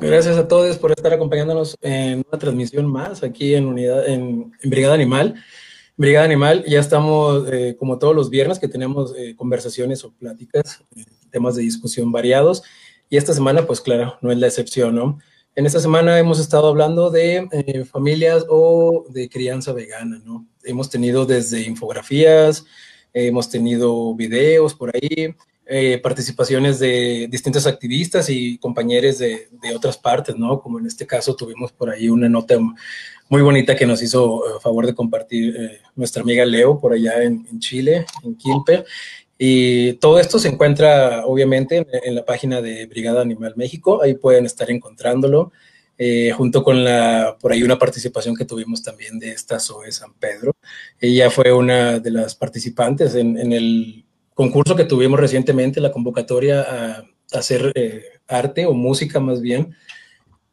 Gracias a todos por estar acompañándonos en una transmisión más aquí en unidad en, Brigada Animal. Brigada Animal, ya estamos eh, como todos los viernes que tenemos eh, conversaciones o pláticas, eh, temas de discusión variados y esta semana pues claro, no es la excepción, ¿no? En esta semana hemos estado hablando de familias o de crianza vegana, ¿no? Hemos tenido desde infografías, hemos tenido videos por ahí, eh, participaciones de distintos activistas y compañeros de, otras partes, ¿no? Como en este caso tuvimos por ahí una nota muy bonita que nos hizo eh, favor de compartir eh, nuestra amiga Leo por allá en, Chile, en Quilpe. Y todo esto se encuentra obviamente en, la página de Brigada Animal México, ahí pueden estar encontrándolo. junto con la, por ahí una participación que tuvimos también de esta Zoe San Pedro. Ella fue una de las participantes en, en el concurso que tuvimos recientemente, la convocatoria a, hacer eh, arte o música más bien.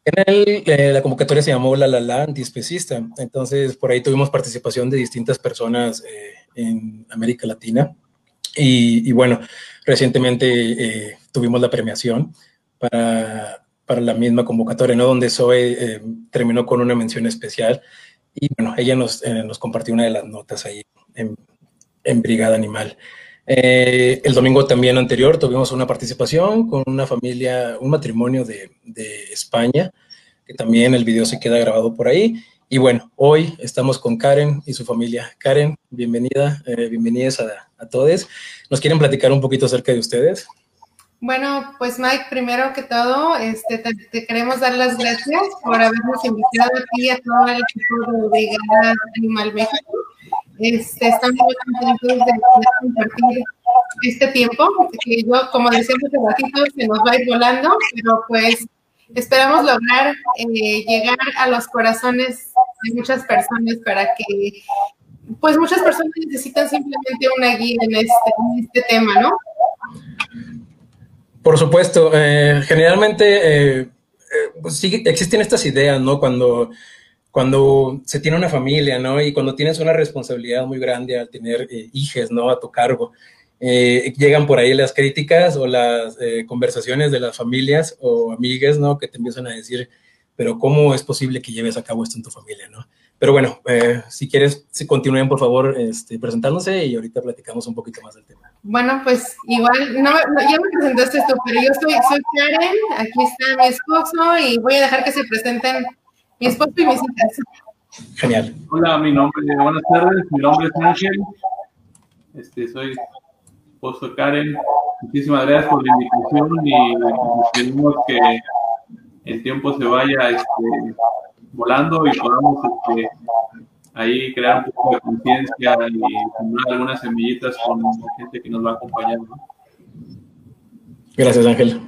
En el, eh, la convocatoria se llamó La La La Antiespecista. Entonces, por ahí tuvimos participación de distintas personas eh, en América Latina. Y, bueno, recientemente tuvimos la premiación para, para, la misma convocatoria, ¿no? Donde Zoe terminó con una mención especial. Y bueno, ella nos, compartió una de las notas ahí en Brigada Animal. Eh, el domingo también anterior tuvimos una participación con una familia, un matrimonio de, España, que también el video se queda grabado por ahí. Y bueno, hoy estamos con Karen y su familia. Karen, bienvenida, eh, bienvenidas a, a, todos. ¿Nos quieren platicar un poquito acerca de ustedes? Bueno, pues Mike, primero que todo, este, te, queremos dar las gracias por habernos invitado aquí a todo el equipo de Brigada Animal México este, estamos muy contentos de compartir este tiempo, que yo, como decíamos hace ratito, se nos va a ir volando, pero pues esperamos lograr eh, llegar a los corazones de muchas personas para que, pues muchas personas necesitan simplemente una guía en este, este tema, ¿no? Por supuesto, eh, generalmente eh, pues sí existen estas ideas, ¿no? Cuando cuando se tiene una familia, ¿no? Y cuando tienes una responsabilidad muy grande al tener eh, hijos, ¿no? A tu cargo, eh, llegan por ahí las críticas o las eh, conversaciones de las familias o amigas, ¿no? Que te empiezan a decir, pero ¿cómo es posible que lleves a cabo esto en tu familia, ¿no? Pero bueno, si quieres, si continúen por favor este, presentándose y ahorita platicamos un poquito más del tema. Bueno, pues igual, no, ya me presentaste tú, pero yo soy, soy Karen, aquí está mi esposo y voy a dejar que se presenten mi esposo y mis hijas. Genial. Hola, mi nombre, buenas tardes, mi nombre es Ángel. Este, soy esposo Karen. Muchísimas gracias por la invitación y esperemos que el tiempo se vaya este, volando y podamos este, ahí crear un poco de conciencia y sembrar algunas semillitas con la gente que nos va a acompañar. Gracias, Ángel.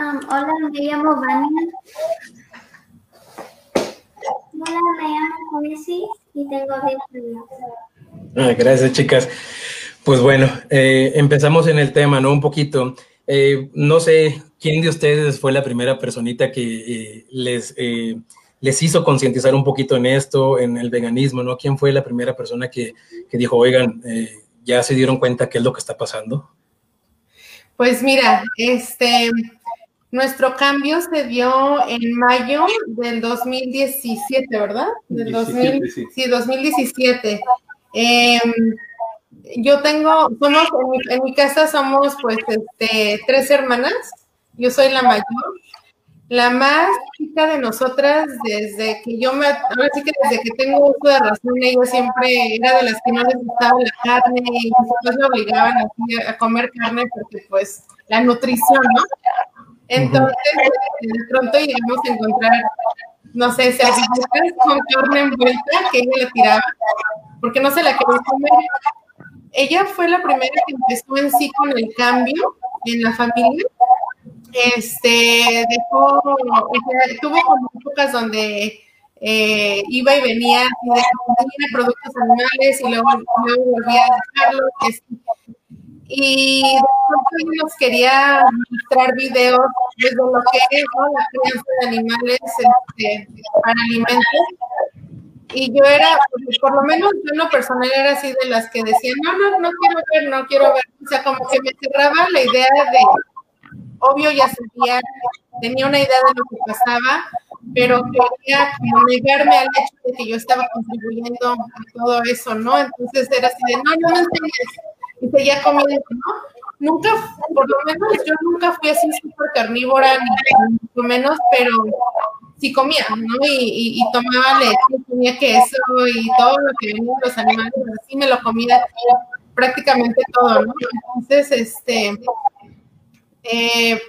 Um, hola, me llamo Vania. Hola, me llamo Messi y tengo 10 años. gracias, chicas. Pues bueno, eh, empezamos en el tema, ¿no? Un poquito. Eh, no sé quién de ustedes fue la primera personita que eh, les, les hizo concientizar un poquito en esto, en el veganismo, ¿no? ¿Quién fue la primera persona que, que dijo, oigan, ya se dieron cuenta qué es lo que está pasando? Pues mira, este, nuestro cambio se dio en mayo del 2017, ¿verdad? Del 2000, sí. 2017. Em, yo tengo, somos, en mi, casa somos pues este, tres hermanas, yo soy la mayor, la más chica de nosotras desde que yo me, ahora sí que desde que tengo uso de razón, ella siempre era de las que no les gustaba la carne y nosotros me obligaban a, a comer carne porque pues la nutrición, ¿no? Entonces, de pronto llegamos a encontrar, no sé, servilletas con carne envuelta que ella le tiraba, porque no se la quería comer. Ella fue la primera que empezó en sí con el cambio en la familia. Este, dejó, tuvo como épocas donde eh, iba y venía de productos animales y luego, luego volvía a dejarlo. Y de nos quería mostrar videos desde lo que es la crianza de animales este, para alimentos. Y yo era, por lo menos yo en lo personal era así de las que decían, no, no, no quiero ver, no quiero ver. O sea, como que me cerraba la idea de, obvio ya sabía tenía una idea de lo que pasaba, pero quería como negarme al hecho de que yo estaba contribuyendo a todo eso, ¿no? Entonces era así de, no, no me enseñes, y seguía comiendo, ¿no? Nunca, por lo menos yo nunca fui así súper carnívora, ni mucho menos, pero sí comía, ¿no? Y, y, tomaba leche, comía queso y todo lo que venía de los animales, así me lo comía prácticamente todo, ¿no? Entonces, este, eh,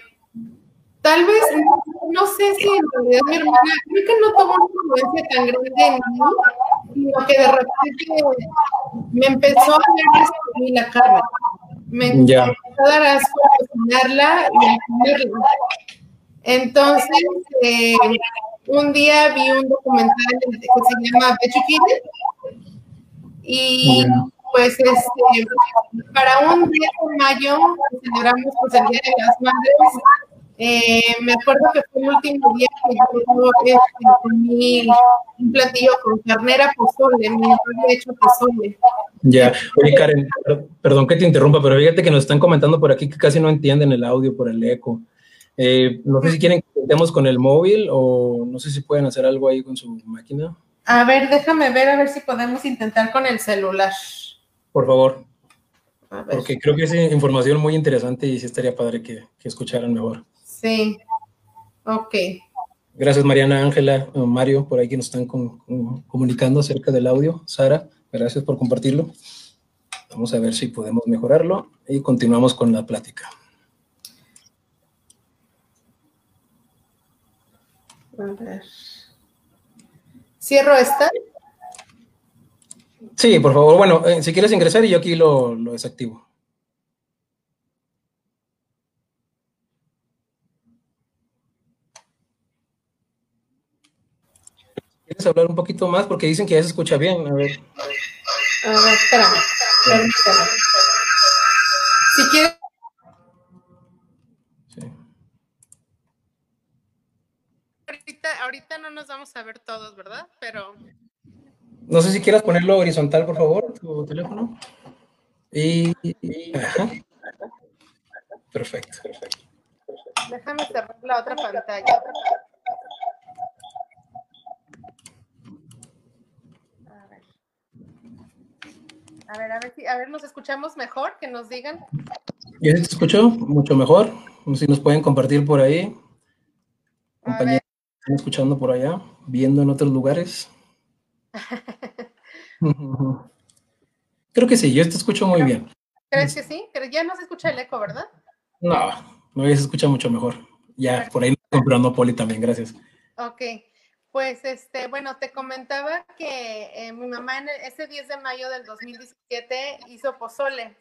tal vez, no, sé si en realidad mi hermana, creo que no tuvo una influencia tan grande en mí, sino que de repente me empezó a dar la carne. Me empezó a dar asco a cocinarla y a comerla. Entonces, eh, un día vi un documental que se llama Veggie y pues este, para un día de mayo celebramos pues, el Día de las Madres. Eh, me acuerdo que fue el último día que yo este, un platillo con carnera pozole, me había hecho pozole. Ya, oye Karen, perdón que te interrumpa, pero fíjate que nos están comentando por aquí que casi no entienden el audio por el eco. Eh, no sé si quieren que intentemos con el móvil o no sé si pueden hacer algo ahí con su máquina. A ver, déjame ver a ver si podemos intentar con el celular. Por favor. Porque creo que es información muy interesante y sí estaría padre que, escucharan mejor. Sí. Ok. Gracias, Mariana, Ángela, Mario, por ahí que nos están comunicando acerca del audio. Sara, gracias por compartirlo. Vamos a ver si podemos mejorarlo y continuamos con la plática. A ver. ¿Cierro esta? Sí, por favor. Bueno, eh, si quieres ingresar y yo aquí lo, lo desactivo. ¿Quieres hablar un poquito más? Porque dicen que ya se escucha bien. A ver. A ver, espérame. Si quieres ahorita no nos vamos a ver todos, ¿verdad? Pero. No sé si quieras ponerlo horizontal, por favor, tu teléfono. Y. Perfecto, perfecto. Déjame cerrar la otra pantalla ver. A ver, nos escuchamos mejor, que nos digan. Yo te escucho mucho mejor. Si nos pueden compartir por ahí. Compañeros escuchando por allá, viendo en otros lugares? Creo que sí, yo te escucho muy bien. ¿Crees que sí? Ya no se escucha el eco, ¿verdad? No, no se escucha mucho mejor. Ya, por ahí comprando Poli también, gracias. Ok, pues este, bueno, te comentaba que eh, mi mamá en ese 10 de mayo del 2017 hizo pozole.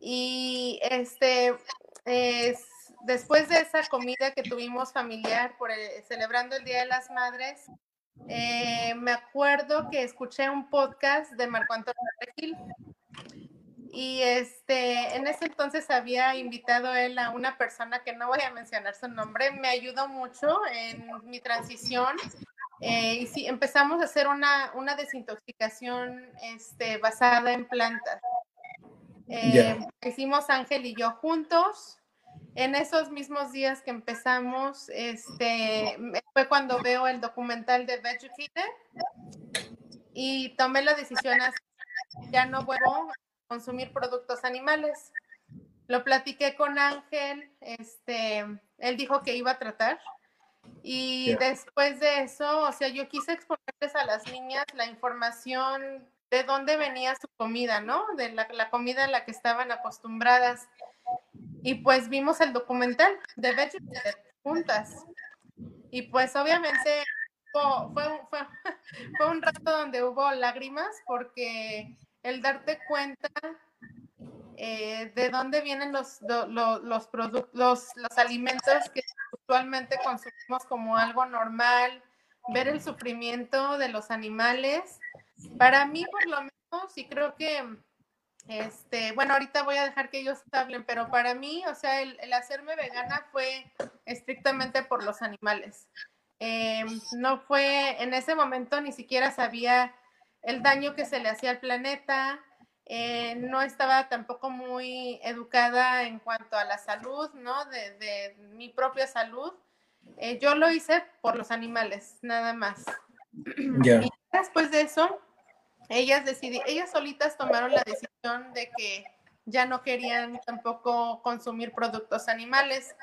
Y este es después de esa comida que tuvimos familiar por celebrando el Día de las Madres, eh, me acuerdo que escuché un podcast de Marco Antonio Regil. Y este, en ese entonces había invitado él a una persona que no voy a mencionar su nombre, me ayudó mucho en mi transición eh, y sí, empezamos a hacer una, una desintoxicación este, basada en plantas. Eh, hicimos Ángel y yo juntos en esos mismos días que empezamos, este, fue cuando veo el documental de Vegucated y tomé la decisión así, ya no vuelvo a consumir productos animales. Lo platiqué con Ángel, este, él dijo que iba a tratar y después de eso, o sea, yo quise exponerles a las niñas la información de dónde venía su comida, ¿no? De la, la comida a la que estaban acostumbradas. Y pues vimos el documental de Vegetables juntas. Y pues obviamente fue, fue, un rato donde hubo lágrimas porque el darte cuenta eh, de dónde vienen los, los, productos, los, alimentos que actualmente consumimos como algo normal, ver el sufrimiento de los animales. Para mí, por lo menos, y creo que este, bueno, ahorita voy a dejar que ellos hablen, pero para mí, o sea, el, hacerme vegana fue estrictamente por los animales. Eh, no fue, en ese momento ni siquiera sabía el daño que se le hacía al planeta, eh, no estaba tampoco muy educada en cuanto a la salud, ¿no? De, de mi propia salud. eh, yo lo hice por los animales, nada más. Y después de eso, ellas decidieron, ellas solitas tomaron la decisión de que ya no querían tampoco consumir productos animales.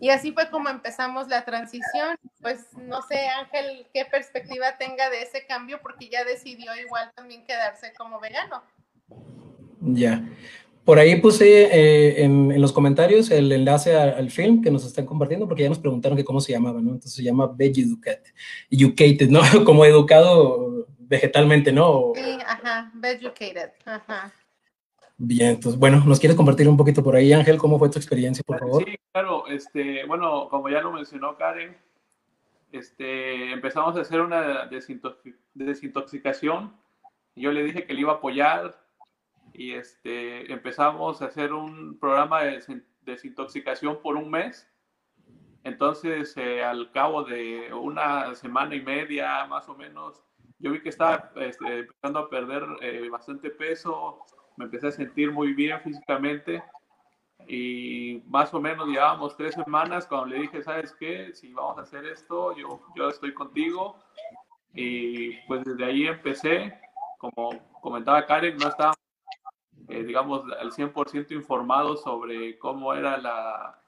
Y así fue como empezamos la transición. Pues no sé, Ángel, qué perspectiva tenga de ese cambio, porque ya decidió igual también quedarse como vegano. Ya. Por ahí puse eh, en, los comentarios el enlace al film que nos están compartiendo, porque ya nos preguntaron que cómo se llamaba, ¿no? Entonces se llama Veg Educated, ¿no? Como educado vegetalmente, ¿no? Sí, ajá, Vegucated, ajá. Bien, entonces, bueno, ¿nos quieres compartir un poquito por ahí, Ángel? ¿Cómo fue tu experiencia, por favor? Sí, claro, este, bueno, como ya lo mencionó Karen, este, empezamos a hacer una desintoxicación. Yo le dije que le iba a apoyar y este, empezamos a hacer un programa de desintoxicación por un mes. Entonces, eh, al cabo de una semana y media, más o menos, yo vi que estaba este, empezando a perder eh, bastante peso, me empecé a sentir muy bien físicamente y más o menos llevábamos tres semanas cuando le dije, ¿sabes qué? Si vamos a hacer esto, yo, yo estoy contigo. Y pues desde ahí empecé, como comentaba Karen, no estaba, eh, digamos, al 100% informados sobre cómo era la,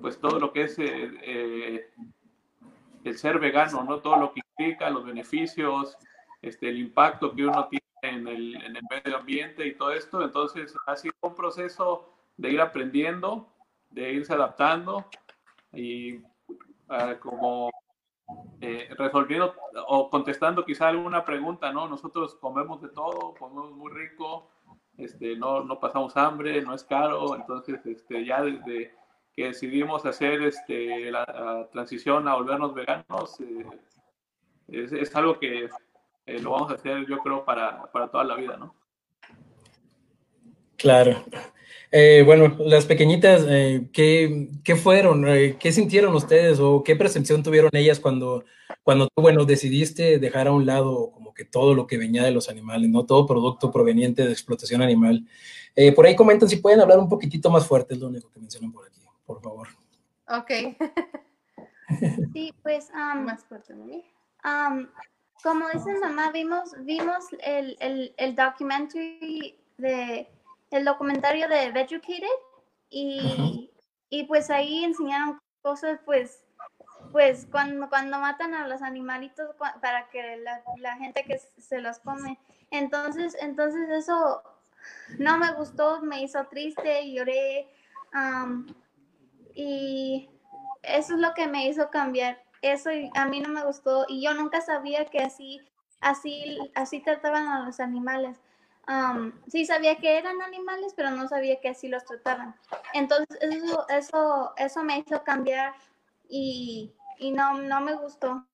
pues todo lo que es eh, eh, el ser vegano, ¿no? Todo lo que implica, los beneficios, este, el impacto que uno tiene en el, en el medio ambiente y todo esto. Entonces ha sido un proceso de ir aprendiendo, de irse adaptando y uh, como eh, resolviendo o contestando quizá alguna pregunta, ¿no? Nosotros comemos de todo, comemos muy rico, este, no, no pasamos hambre, no es caro, entonces este, ya desde que decidimos hacer este, la, transición a volvernos veganos, eh, es, es, algo que eh, lo vamos a hacer yo creo para, para toda la vida, ¿no? Claro. Eh, bueno, las pequeñitas, eh, ¿qué, ¿qué, fueron? Eh, ¿Qué sintieron ustedes o qué percepción tuvieron ellas cuando, cuando tú, bueno, decidiste dejar a un lado como que todo lo que venía de los animales, ¿no? Todo producto proveniente de explotación animal. Eh, por ahí comentan si pueden hablar un poquitito más fuerte, es lo único que mencionan por aquí, por favor. Ok. sí, pues... Um, más fuerte, ¿no? Um, como dice mamá, vimos, vimos el, el, el documentary de el documentario de Educated y, y pues ahí enseñaron cosas pues pues cuando, cuando matan a los animalitos para que la, gente que se los come. Entonces, entonces eso no me gustó, me hizo triste, lloré. y eso es lo que me hizo cambiar. Eso a mí no me gustó y yo nunca sabía que así, así, así trataban a los animales sí sabía que eran animales, pero no sabía que así los trataban. Entonces eso, eso, eso me hizo cambiar y, y no, no me gustó.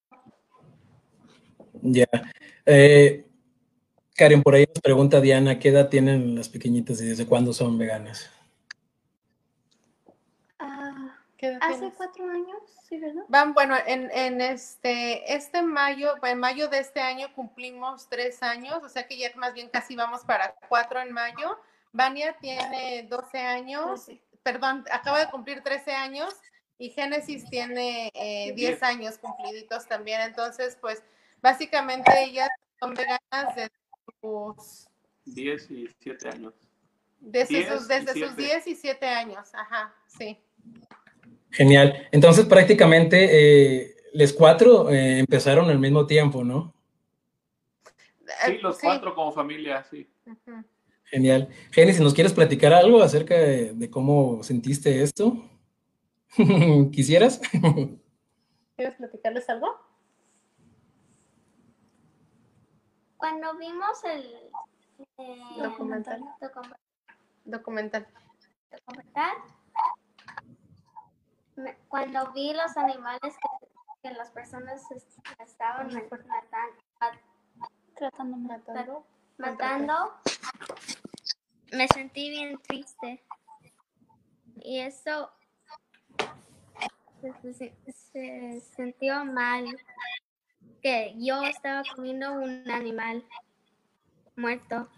Ya. Eh, Karen, por ahí nos pregunta Diana, ¿qué edad tienen las pequeñitas y desde cuándo son veganas? Hace cuatro años, sí, ¿verdad? Van, bueno, en, en, este, este mayo, en mayo de este año cumplimos tres años, o sea que ya más bien casi vamos para cuatro en mayo. Vania tiene 12 años, perdón, acaba de cumplir 13 años y Génesis tiene eh, 10 años cumpliditos también. Entonces, pues, básicamente ellas son veganas desde sus... 10 y 7 años. Desde, sus, desde sus 10 y 7 años, ajá, sí. Genial. Entonces, prácticamente, eh, les cuatro eh, empezaron al mismo tiempo, ¿no? Sí, los cuatro como familia, sí. Genial. Jenny, si nos quieres platicar algo acerca de, cómo sentiste esto, ¿quisieras? ¿Quieres platicarles algo? Cuando vimos el eh, documental. Documental. Documental cuando vi los animales que, las personas estaban matando, matando, matando, me sentí bien triste. Y eso se, se, sintió mal que yo estaba comiendo un animal muerto.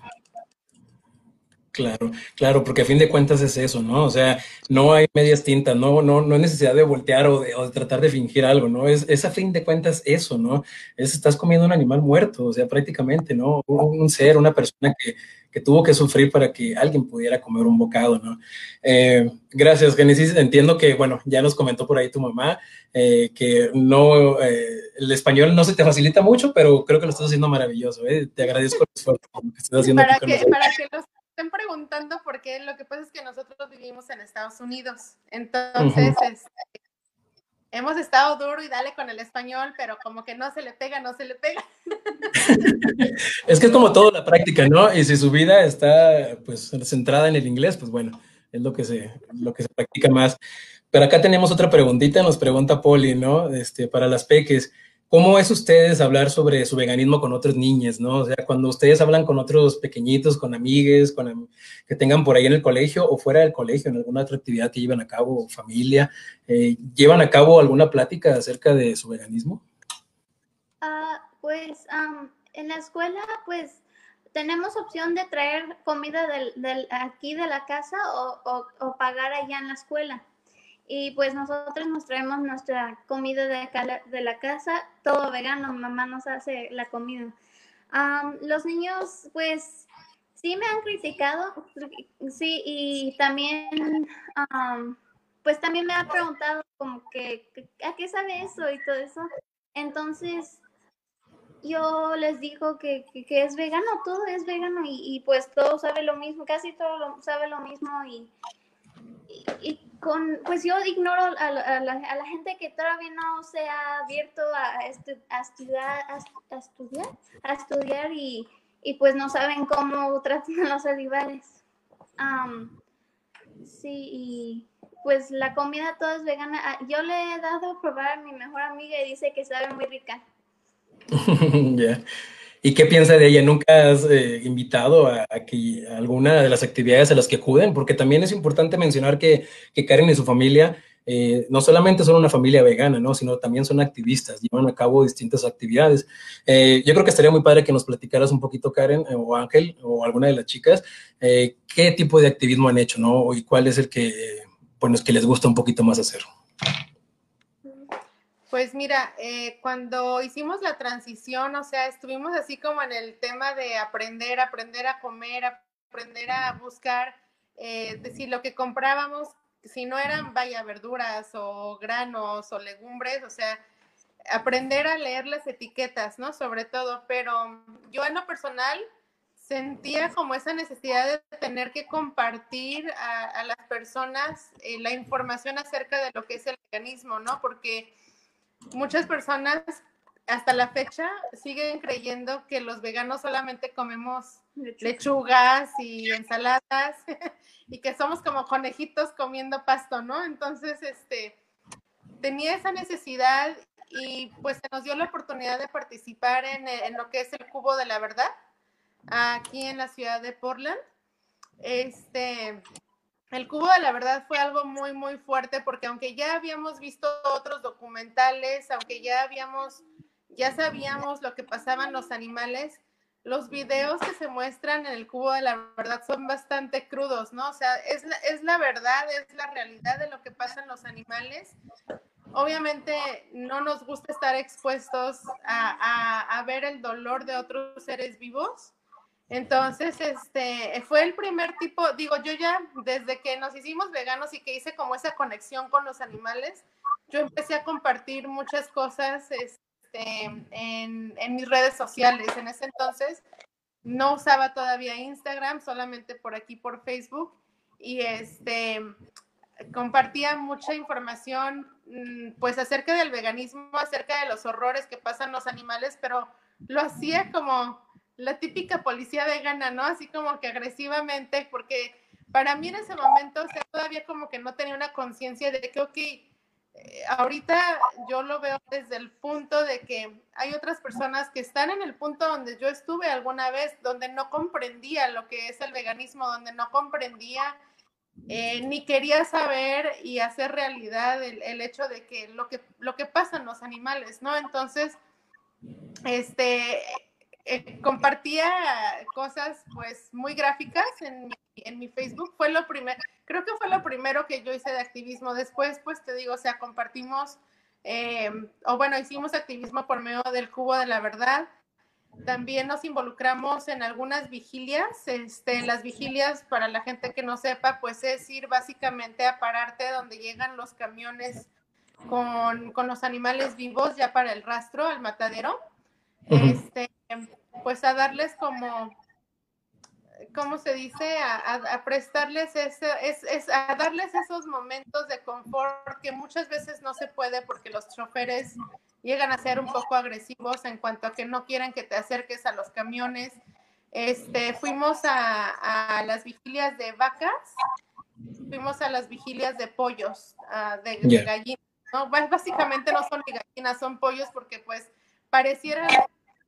Claro, claro, porque a fin de cuentas es eso, ¿no? O sea, no hay medias tintas, no, no, no hay necesidad de voltear o de, tratar de fingir algo, ¿no? Es, es, a fin de cuentas eso, ¿no? Es estás comiendo un animal muerto, o sea, prácticamente, ¿no? Un, ser, una persona que, que, tuvo que sufrir para que alguien pudiera comer un bocado, ¿no? Eh, gracias, Genesis. Entiendo que, bueno, ya nos comentó por ahí tu mamá eh, que no, eh, el español no se te facilita mucho, pero creo que lo estás haciendo maravilloso, ¿eh? Te agradezco el esfuerzo que estás haciendo. Para, que, para que los estén preguntando porque lo que pasa es que nosotros vivimos en Estados Unidos, entonces este, hemos estado duro y dale con el español, pero como que no se le pega, no se le pega. es que es como todo la práctica, ¿no? Y si su vida está pues centrada en el inglés, pues bueno, es lo que se, lo que se practica más. Pero acá tenemos otra preguntita, nos pregunta Poli, ¿no? Este, para las peques. ¿Cómo es ustedes hablar sobre su veganismo con otros niños, no? O sea, cuando ustedes hablan con otros pequeñitos, con amigues, con que tengan por ahí en el colegio o fuera del colegio, en alguna otra actividad que llevan a cabo, familia, eh, ¿llevan a cabo alguna plática acerca de su veganismo? Uh, pues en la escuela, pues tenemos opción de traer comida aquí de la casa o pagar allá en la escuela y pues nosotros nos traemos nuestra comida de, de la casa, todo vegano, mamá nos hace la comida. los niños, pues, sí me han criticado, sí, y también, pues también me han preguntado como que, ¿a qué sabe eso y todo eso? Entonces, yo les digo que, que, es vegano, todo es vegano y, pues todo sabe lo mismo, casi todo sabe lo mismo y, y con, pues yo ignoro a, la, gente que todavía no se ha abierto a, estudiar, a, estudiar, a estudiar y, pues no saben cómo tratan los animales. sí, pues la comida toda es vegana. Ah, yo le he dado a probar a mi mejor amiga y dice que sabe muy rica. Ya. ¿Y qué piensa de ella? ¿Nunca has eh, invitado a, que alguna de las actividades a las que acuden? Porque también es importante mencionar que, que Karen y su familia eh, no solamente son una familia vegana, ¿no? sino también son activistas, llevan a cabo distintas actividades. Eh, yo creo que estaría muy padre que nos platicaras un poquito, Karen o Ángel, o alguna de las chicas, qué tipo de activismo han hecho, ¿no? Y cuál es el que, bueno, que les gusta un poquito más hacer. Pues mira, eh, cuando hicimos la transición, o sea, estuvimos así como en el tema de aprender, aprender a comer, aprender a buscar, eh, decir, lo que comprábamos, si no eran, vaya, verduras o granos o legumbres, o sea, aprender a leer las etiquetas, ¿no? Sobre todo, pero yo en lo personal sentía como esa necesidad de tener que compartir a, las personas eh, la información acerca de lo que es el veganismo, ¿no? Porque muchas personas hasta la fecha siguen creyendo que los veganos solamente comemos lechugas y ensaladas y que somos como conejitos comiendo pasto, ¿no? Entonces, este, tenía esa necesidad y pues se nos dio la oportunidad de participar en, en lo que es el Cubo de la Verdad aquí en la ciudad de Portland. Este, el cubo de la verdad fue algo muy, muy fuerte porque aunque ya habíamos visto otros documentales, aunque ya habíamos, ya sabíamos lo que pasaban los animales, los videos que se muestran en el cubo de la verdad son bastante crudos, ¿no? O sea, es la, es la verdad, es la realidad de lo que pasa en los animales. Obviamente no nos gusta estar expuestos a, a ver el dolor de otros seres vivos, entonces, este, fue el primer tipo, digo, yo ya desde que nos hicimos veganos y que hice como esa conexión con los animales, yo empecé a compartir muchas cosas este, en, mis redes sociales. En ese entonces no usaba todavía Instagram, solamente por aquí por Facebook y este compartía mucha información mm, pues acerca del veganismo, acerca de los horrores que pasan los animales, pero lo hacía como la típica policía vegana, ¿no? Así como que agresivamente, porque para mí en ese momento, todavía como que no tenía una conciencia de que, ok, eh, ahorita yo lo veo desde el punto de que hay otras personas que están en el punto donde yo estuve alguna vez, donde no comprendía lo que es el veganismo, donde no comprendía eh, ni quería saber y hacer realidad el, el, hecho de que lo que lo que pasa en los animales, ¿no? Entonces, este, eh, compartía cosas pues muy gráficas en mi en mi Facebook. Fue lo primero, creo que fue lo primero que yo hice de activismo. Después, pues te digo, o sea, compartimos, eh, o bueno, hicimos activismo por medio del Cubo de la Verdad. También nos involucramos en algunas vigilias. Este, las vigilias, para la gente que no sepa, pues es ir básicamente a pararte donde llegan los camiones con, con los animales vivos ya para el rastro, al matadero. Este, pues a darles como ¿cómo se dice? A, prestarles ese, es, a darles esos momentos de confort que muchas veces no se puede porque los choferes llegan a ser un poco agresivos en cuanto a que no quieren que te acerques a los camiones. Este, fuimos a, las vigilias de vacas, fuimos a las vigilias de pollos, de, gallinas. ¿no? Básicamente no son gallinas, son pollos porque pues parecieran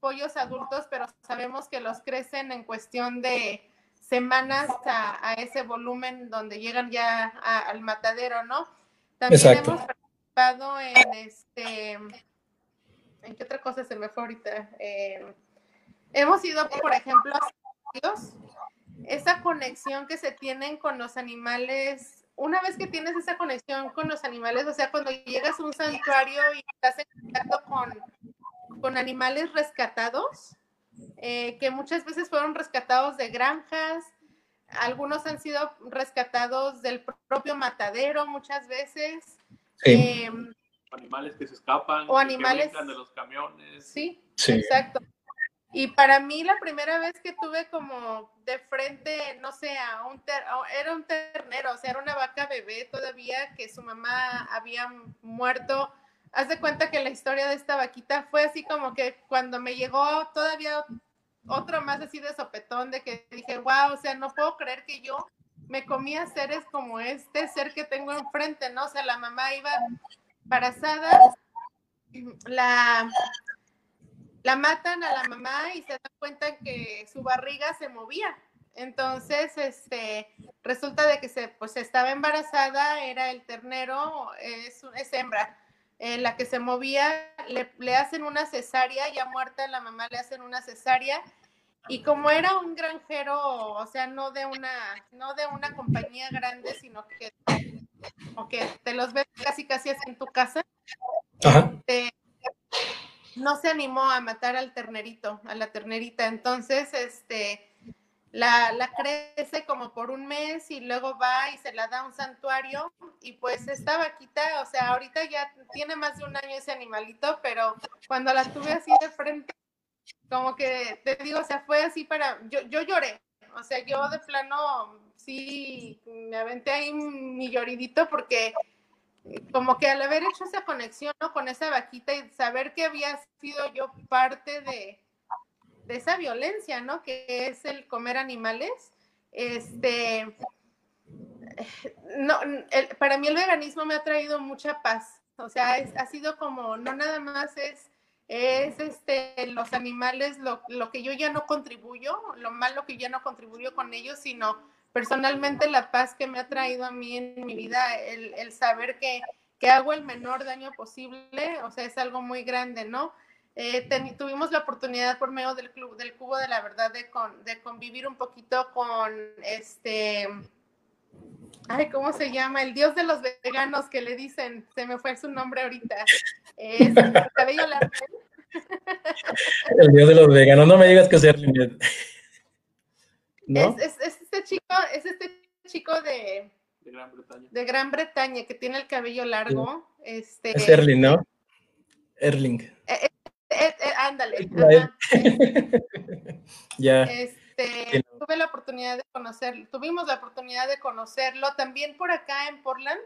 pollos adultos, pero sabemos que los crecen en cuestión de semanas a, ese volumen donde llegan ya al matadero, ¿no? También hemos participado en este, ¿en qué otra cosa se me fue ahorita? Eh, hemos ido, por ejemplo, a esa conexión que se tienen con los animales una vez que tienes esa conexión con los animales, o sea, cuando llegas a un santuario y estás en contacto con, con animales rescatados, eh, que muchas veces fueron rescatados de granjas, algunos han sido rescatados del propio matadero muchas veces. Em, animales que se escapan, o animales de los camiones. Sí, sí, exacto. Y para mí la primera vez que tuve como de frente, no sé, a un era un ternero, o sea, era una vaca bebé todavía que su mamá había muerto haz de cuenta que la historia de esta vaquita fue así como que cuando me llegó todavía otro más así de sopetón, de que dije, wow, o sea, no puedo creer que yo me comía seres como este ser que tengo enfrente, ¿no? O sea, la mamá iba embarazada, la, la matan a la mamá y se dan cuenta que su barriga se movía. Entonces, este, resulta de que se, pues estaba embarazada, era el ternero, es, es hembra en la que se movía, le, hacen una cesárea, ya muerta la mamá le hacen una cesárea, y como era un granjero, o sea, no de una, no de una compañía grande, sino que, te los ves casi casi en tu casa, este, no se animó a matar al ternerito, a la ternerita. Entonces, este, la, la, crece como por un mes y luego va y se la da a un santuario y pues esta vaquita, o sea, ahorita ya tiene más de un año ese animalito, pero cuando la tuve así de frente, como que te digo, o sea, fue así para, yo, yo lloré, o sea, yo de plano sí me aventé ahí mi lloridito porque como que al haber hecho esa conexión ¿no? con esa vaquita y saber que había sido yo parte de, de esa violencia, ¿no? Que es el comer animales. Este, no, para mí el veganismo me ha traído mucha paz. O sea, ha sido como, no nada más es, es este, los animales, lo, lo, que yo ya no contribuyo, lo malo que ya no contribuyo con ellos, sino personalmente la paz que me ha traído a mí en mi vida, el, el saber que, que hago el menor daño posible, o sea, es algo muy grande, ¿no? Eh, tuvimos la oportunidad por medio del club del cubo de la verdad de, de convivir un poquito con este ay cómo se llama el dios de los veganos que le dicen se me fue su nombre ahorita. Es cabello largo. El dios de los veganos no me digas que sea ¿No? Es, este chico es este chico de de Gran Bretaña. de Gran Bretaña que tiene el cabello largo este es Erling no Erling. eh, eh, eh, ándale. ya. Este, tuve la oportunidad de conocerlo, tuvimos la oportunidad de conocerlo también por acá en Portland.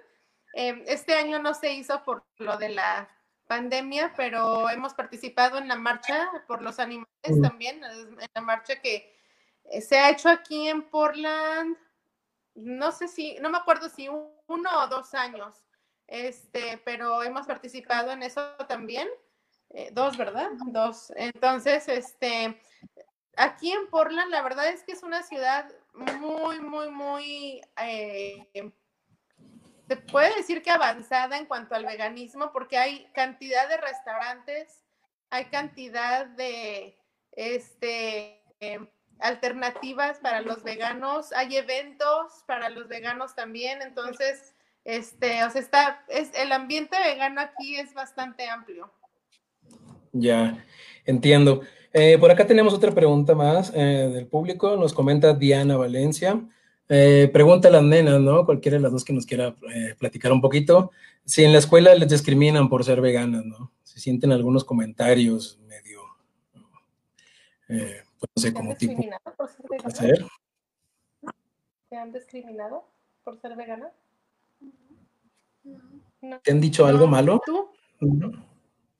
Em, este año no se hizo por lo de la pandemia, pero hemos participado en la marcha por los animales mm. también, en la marcha que eh, se ha hecho aquí en Portland, no sé si, no me acuerdo si uno o dos años, este, pero hemos participado en eso también. Eh, dos, ¿verdad? Dos. Entonces, este, aquí en Portland, la verdad es que es una ciudad muy, muy, muy, eh, se puede decir que avanzada en cuanto al veganismo, porque hay cantidad de restaurantes, hay cantidad de, este, alternativas para los veganos, hay eventos para los veganos también, entonces, este, o sea, está, es, el ambiente vegano aquí es bastante amplio. Ya, entiendo. Eh, por acá tenemos otra pregunta más eh, del público, nos comenta Diana Valencia. Eh, pregunta a las nenas, ¿no? Cualquiera de las dos que nos quiera platicar un poquito. Si en la escuela les discriminan por ser veganas, ¿no? Si sienten algunos comentarios medio, pues no sé, como tipo... Por ser ¿Te han discriminado por ser vegana? ¿Te han dicho algo malo? ¿Tú? No.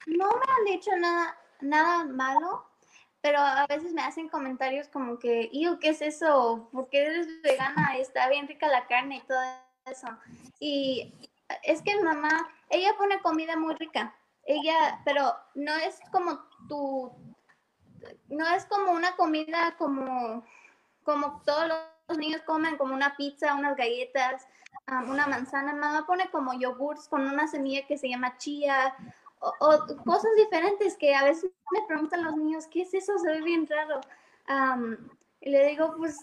No me han dicho nada, nada malo, pero a veces me hacen comentarios como que, yo, ¿qué es eso? ¿Por qué eres vegana? Está bien rica la carne y todo eso. Y es que mamá, ella pone comida muy rica. Ella, pero no es como tu, no es como una comida como, como todos los niños comen, como una pizza, unas galletas, una manzana. Mamá pone como yogurts con una semilla que se llama chía o, cosas diferentes que a veces me preguntan los niños, ¿qué es eso? Se ve bien raro. y le digo, pues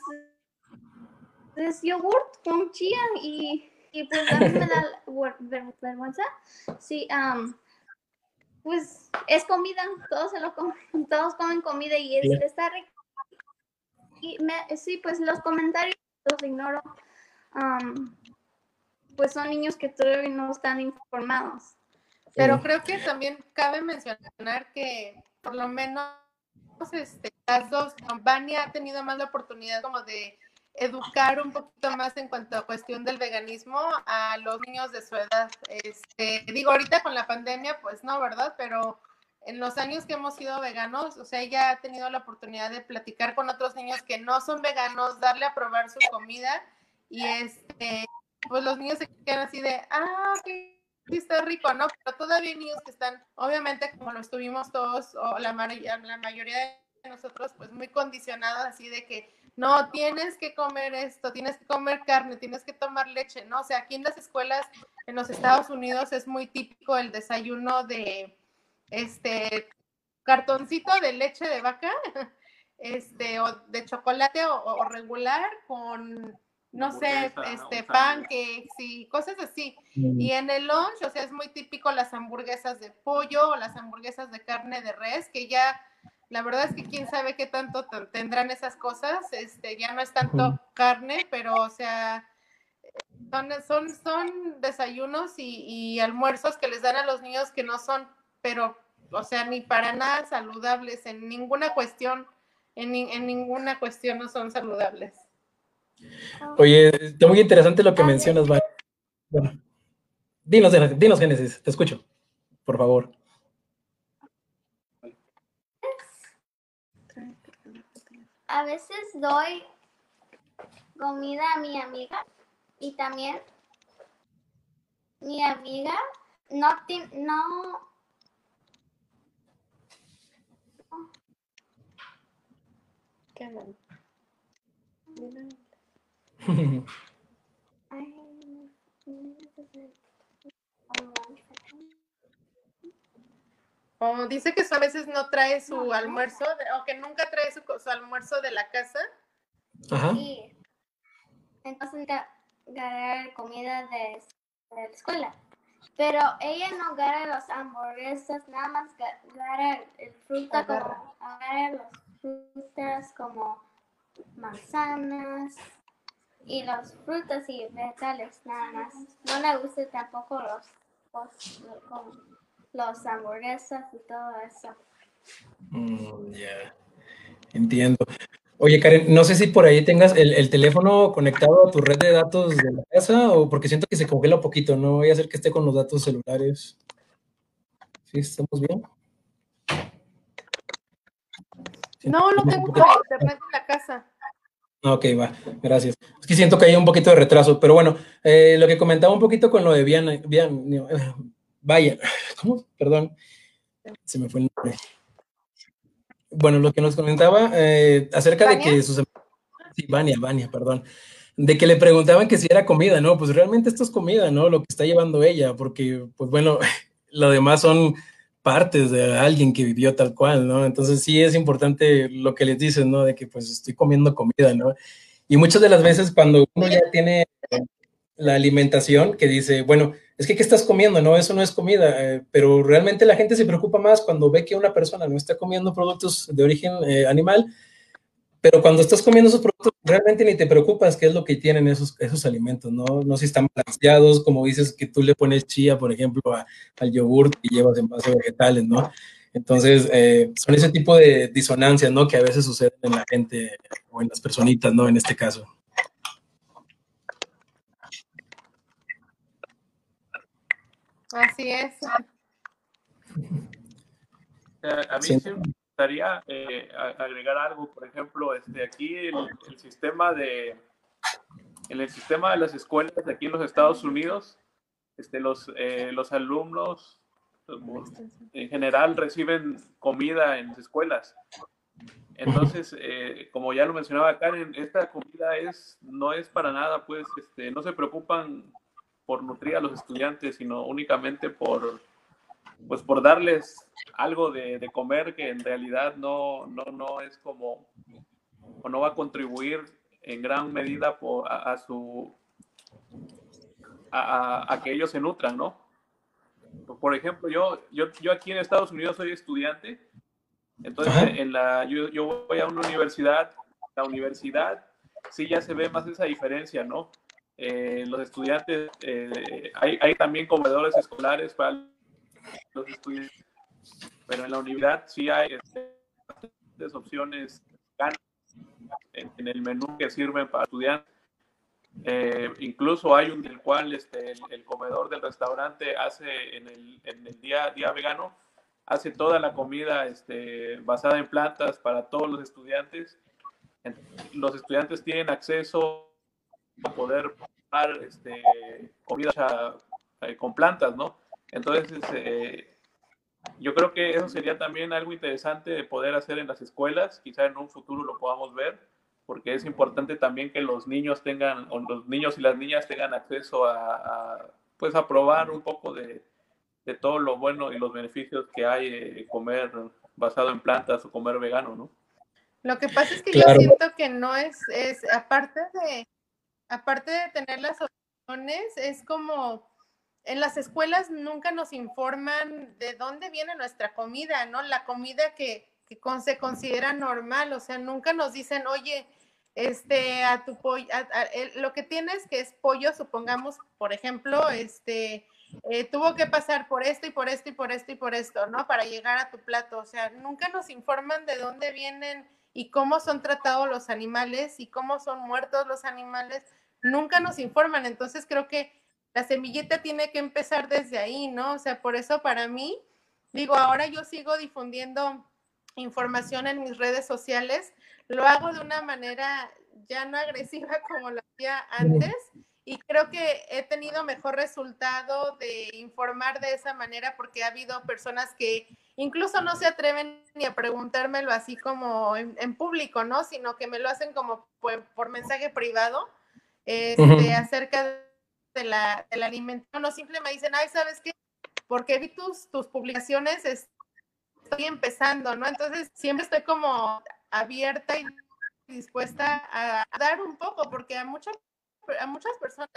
es yogurt con chía y, y pues a mí me da vergüenza. Sí, pues es comida, todos se lo comen, todos comen comida y es, está rico. Y me, sí, pues los comentarios los ignoro. pues son niños que todavía no están informados. Pero creo que también cabe mencionar que por lo menos este, las dos, Vania ha tenido más la oportunidad como de educar un poquito más en cuanto a cuestión del veganismo a los niños de su edad. Este, digo, ahorita con la pandemia, pues no, ¿verdad? Pero en los años que hemos sido veganos, o sea, ella ha tenido la oportunidad de platicar con otros niños que no son veganos, darle a probar su comida y este, pues los niños se quedan así de, ah, ok, sí está rico, ¿no? Pero todavía niños que están, obviamente, como lo estuvimos todos, o la, la mayoría de nosotros, pues muy condicionados así de que no, tienes que comer esto, tienes que comer carne, tienes que tomar leche, ¿no? O sea, aquí en las escuelas en los Estados Unidos es muy típico el desayuno de, este, cartoncito de leche de vaca, este, o de chocolate o regular con no sé, este, pancakes y cosas así. Mm. Y en el lunch, o sea, es muy típico las hamburguesas de pollo o las hamburguesas de carne de res, que ya, la verdad es que quién sabe qué tanto tendrán esas cosas, este, ya no es tanto carne, pero, o sea, son, son, son desayunos y, almuerzos que les dan a los niños que no son, pero, o sea, ni para nada saludables, en ninguna cuestión, en, en ninguna cuestión no son saludables. Oye, está muy interesante lo que mencionas, Bueno, dinos, dinos, Génesis, te escucho, por favor. A veces doy comida a mi amiga y también mi amiga no, no ¿Qué O dice que a veces no trae su almuerzo, o que nunca trae su, almuerzo de la casa. Ajá. Sí. Entonces ganar comida de, la escuela. Pero ella no gana los hamburguesas, nada más gana el fruta como, agarra las frutas como manzanas, y los frutos y vegetales nada más. No le gustan tampoco los, los, los hamburguesas y todo eso. Mm, ya, entiendo. Oye, Karen, no sé si por ahí tengas el, el, teléfono conectado a tu red de datos de la casa o porque siento que se congela un poquito, no voy a hacer que esté con los datos celulares. ¿Sí? ¿Estamos bien? No, lo tengo con internet en la casa. Ok, va, gracias. Es que siento que hay un poquito de retraso, pero bueno, eh, lo que comentaba un poquito con lo de Viana, vaya, ¿cómo? Perdón, se me fue el nombre. Bueno, lo que nos comentaba eh, acerca de que sus sí, Vania, Vania, perdón, de que le preguntaban que si era comida, ¿no? Pues realmente esto es comida, ¿no? Lo que está llevando ella, porque, pues bueno, lo demás son partes de alguien que vivió tal cual, ¿no? Entonces sí es importante lo que les dices, ¿no? De que pues estoy comiendo comida, ¿no? Y muchas de las veces cuando uno ya tiene la alimentación que dice, bueno, es que ¿qué estás comiendo? No, eso no es comida, eh, pero realmente la gente se preocupa más cuando ve que una persona no está comiendo productos de origen eh, animal, pero cuando estás comiendo esos productos realmente ni te preocupas qué es lo que tienen esos, esos alimentos, ¿no? No si están balanceados, como dices que tú le pones chía, por ejemplo, al yogur y llevas en base vegetales, ¿no? Entonces, eh, son ese tipo de disonancias, ¿no? Que a veces suceden en la gente o en las personitas, ¿no? En este caso. Así es. Eh, a mí sí. me gustaría eh, agregar algo, por ejemplo, este, aquí el, sistema de en el sistema de las escuelas de aquí en los Estados Unidos, este, los, los alumnos en general reciben comida en las escuelas. Entonces, eh, como ya lo mencionaba Karen, esta comida es, no es para nada, pues, este, no se preocupan por nutrir a los estudiantes, sino únicamente por, pues, por darles algo de, de comer que en realidad no, no, no es como, o no va a contribuir en gran medida por, a, su, a, a que ellos se nutran, ¿no? por ejemplo, yo, yo, yo aquí en Estados Unidos soy estudiante, entonces en la, yo, yo, voy a una universidad, la universidad sí ya se ve más esa diferencia, ¿no? Eh, los estudiantes, eh, hay, hay, también comedores escolares para los estudiantes, pero en la universidad sí hay este, opciones en, el menú que sirven para estudiantes eh, incluso hay un del cual este, el, comedor del restaurante hace en el, en el, día, día vegano, hace toda la comida este, basada en plantas para todos los estudiantes. Los estudiantes tienen acceso a poder preparar este, comida eh, con plantas, ¿no? Entonces, eh, yo creo que eso sería también algo interesante de poder hacer en las escuelas, quizá en un futuro lo podamos ver porque es importante también que los niños tengan, o los niños y las niñas tengan acceso a, pues a probar un poco de, de, todo lo bueno y los beneficios que hay eh, comer basado en plantas o comer vegano, ¿no? Lo que pasa es que yo siento que no es, es, aparte de, aparte de tener las opciones, es como, en las escuelas nunca nos informan de dónde viene nuestra comida, ¿no? La comida que, que se considera normal, o sea, nunca nos dicen, oye, este, a tu pollo, lo que tienes que es pollo, supongamos, por ejemplo, este, eh, tuvo que pasar por esto y por esto y por esto y por esto, ¿no? Para llegar a tu plato. O sea, nunca nos informan de dónde vienen y cómo son tratados los animales y cómo son muertos los animales. Nunca nos informan. Entonces creo que la semilleta tiene que empezar desde ahí, ¿no? O sea, por eso para mí, digo, ahora yo sigo difundiendo información en mis redes sociales lo hago de una manera ya no agresiva como lo hacía antes y creo que he tenido mejor resultado de informar de esa manera porque ha habido personas que incluso no se atreven ni a preguntármelo así como en, público, ¿no? Sino que me lo hacen como por, mensaje privado este, acerca de la, del alimento. No, simplemente me dicen, ay, ¿sabes qué? Porque vi tus, tus publicaciones, estoy empezando, ¿no? Entonces siempre estoy como abierta y dispuesta a dar un poco, porque a muchas, a muchas personas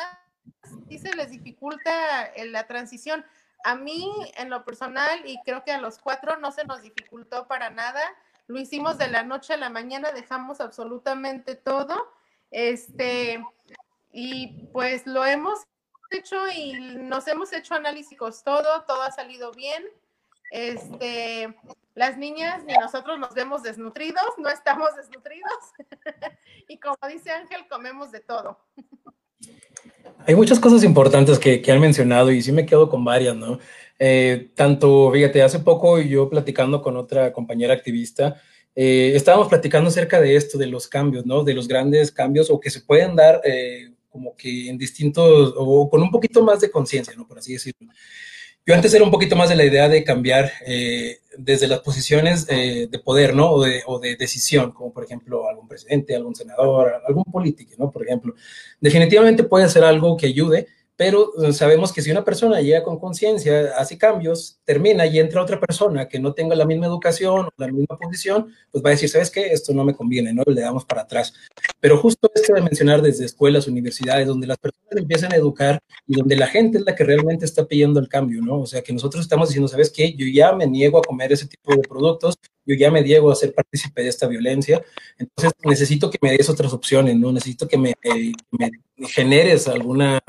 sí se les dificulta la transición. A mí, en lo personal, y creo que a los cuatro no se nos dificultó para nada. Lo hicimos de la noche a la mañana, dejamos absolutamente todo. Este, y pues lo hemos hecho y nos hemos hecho análisis todo, todo ha salido bien. Este, las niñas ni nosotros nos vemos desnutridos, no estamos desnutridos. y como dice Ángel, comemos de todo. Hay muchas cosas importantes que, han mencionado y sí me quedo con varias, ¿no? Eh, tanto, fíjate, hace poco yo platicando con otra compañera activista, eh, estábamos platicando acerca de esto, de los cambios, ¿no? De los grandes cambios o que se pueden dar eh, como que en distintos o con un poquito más de conciencia, ¿no? Por así decirlo. Yo antes era un poquito más de la idea de cambiar eh, desde las posiciones eh, de poder, ¿no? O de, decisión, como por ejemplo algún presidente, algún senador, algún político, ¿no? Por ejemplo. Definitivamente puede ser algo que ayude, pero sabemos que si una persona llega con conciencia, hace cambios, termina y entra otra persona que no tenga la misma educación o la misma posición, pues va a decir, ¿sabes qué? Esto no me conviene, ¿no? Le damos para atrás. Pero justo esto de mencionar desde escuelas, universidades, donde las personas empiezan a educar y donde la gente es la que realmente está pidiendo el cambio, ¿no? O sea, que nosotros estamos diciendo, ¿sabes qué? Yo ya me niego a comer ese tipo de productos, yo ya me niego a ser partícipe de esta violencia, entonces necesito que me des otras opciones, ¿no? Necesito que me, eh, me generes alguna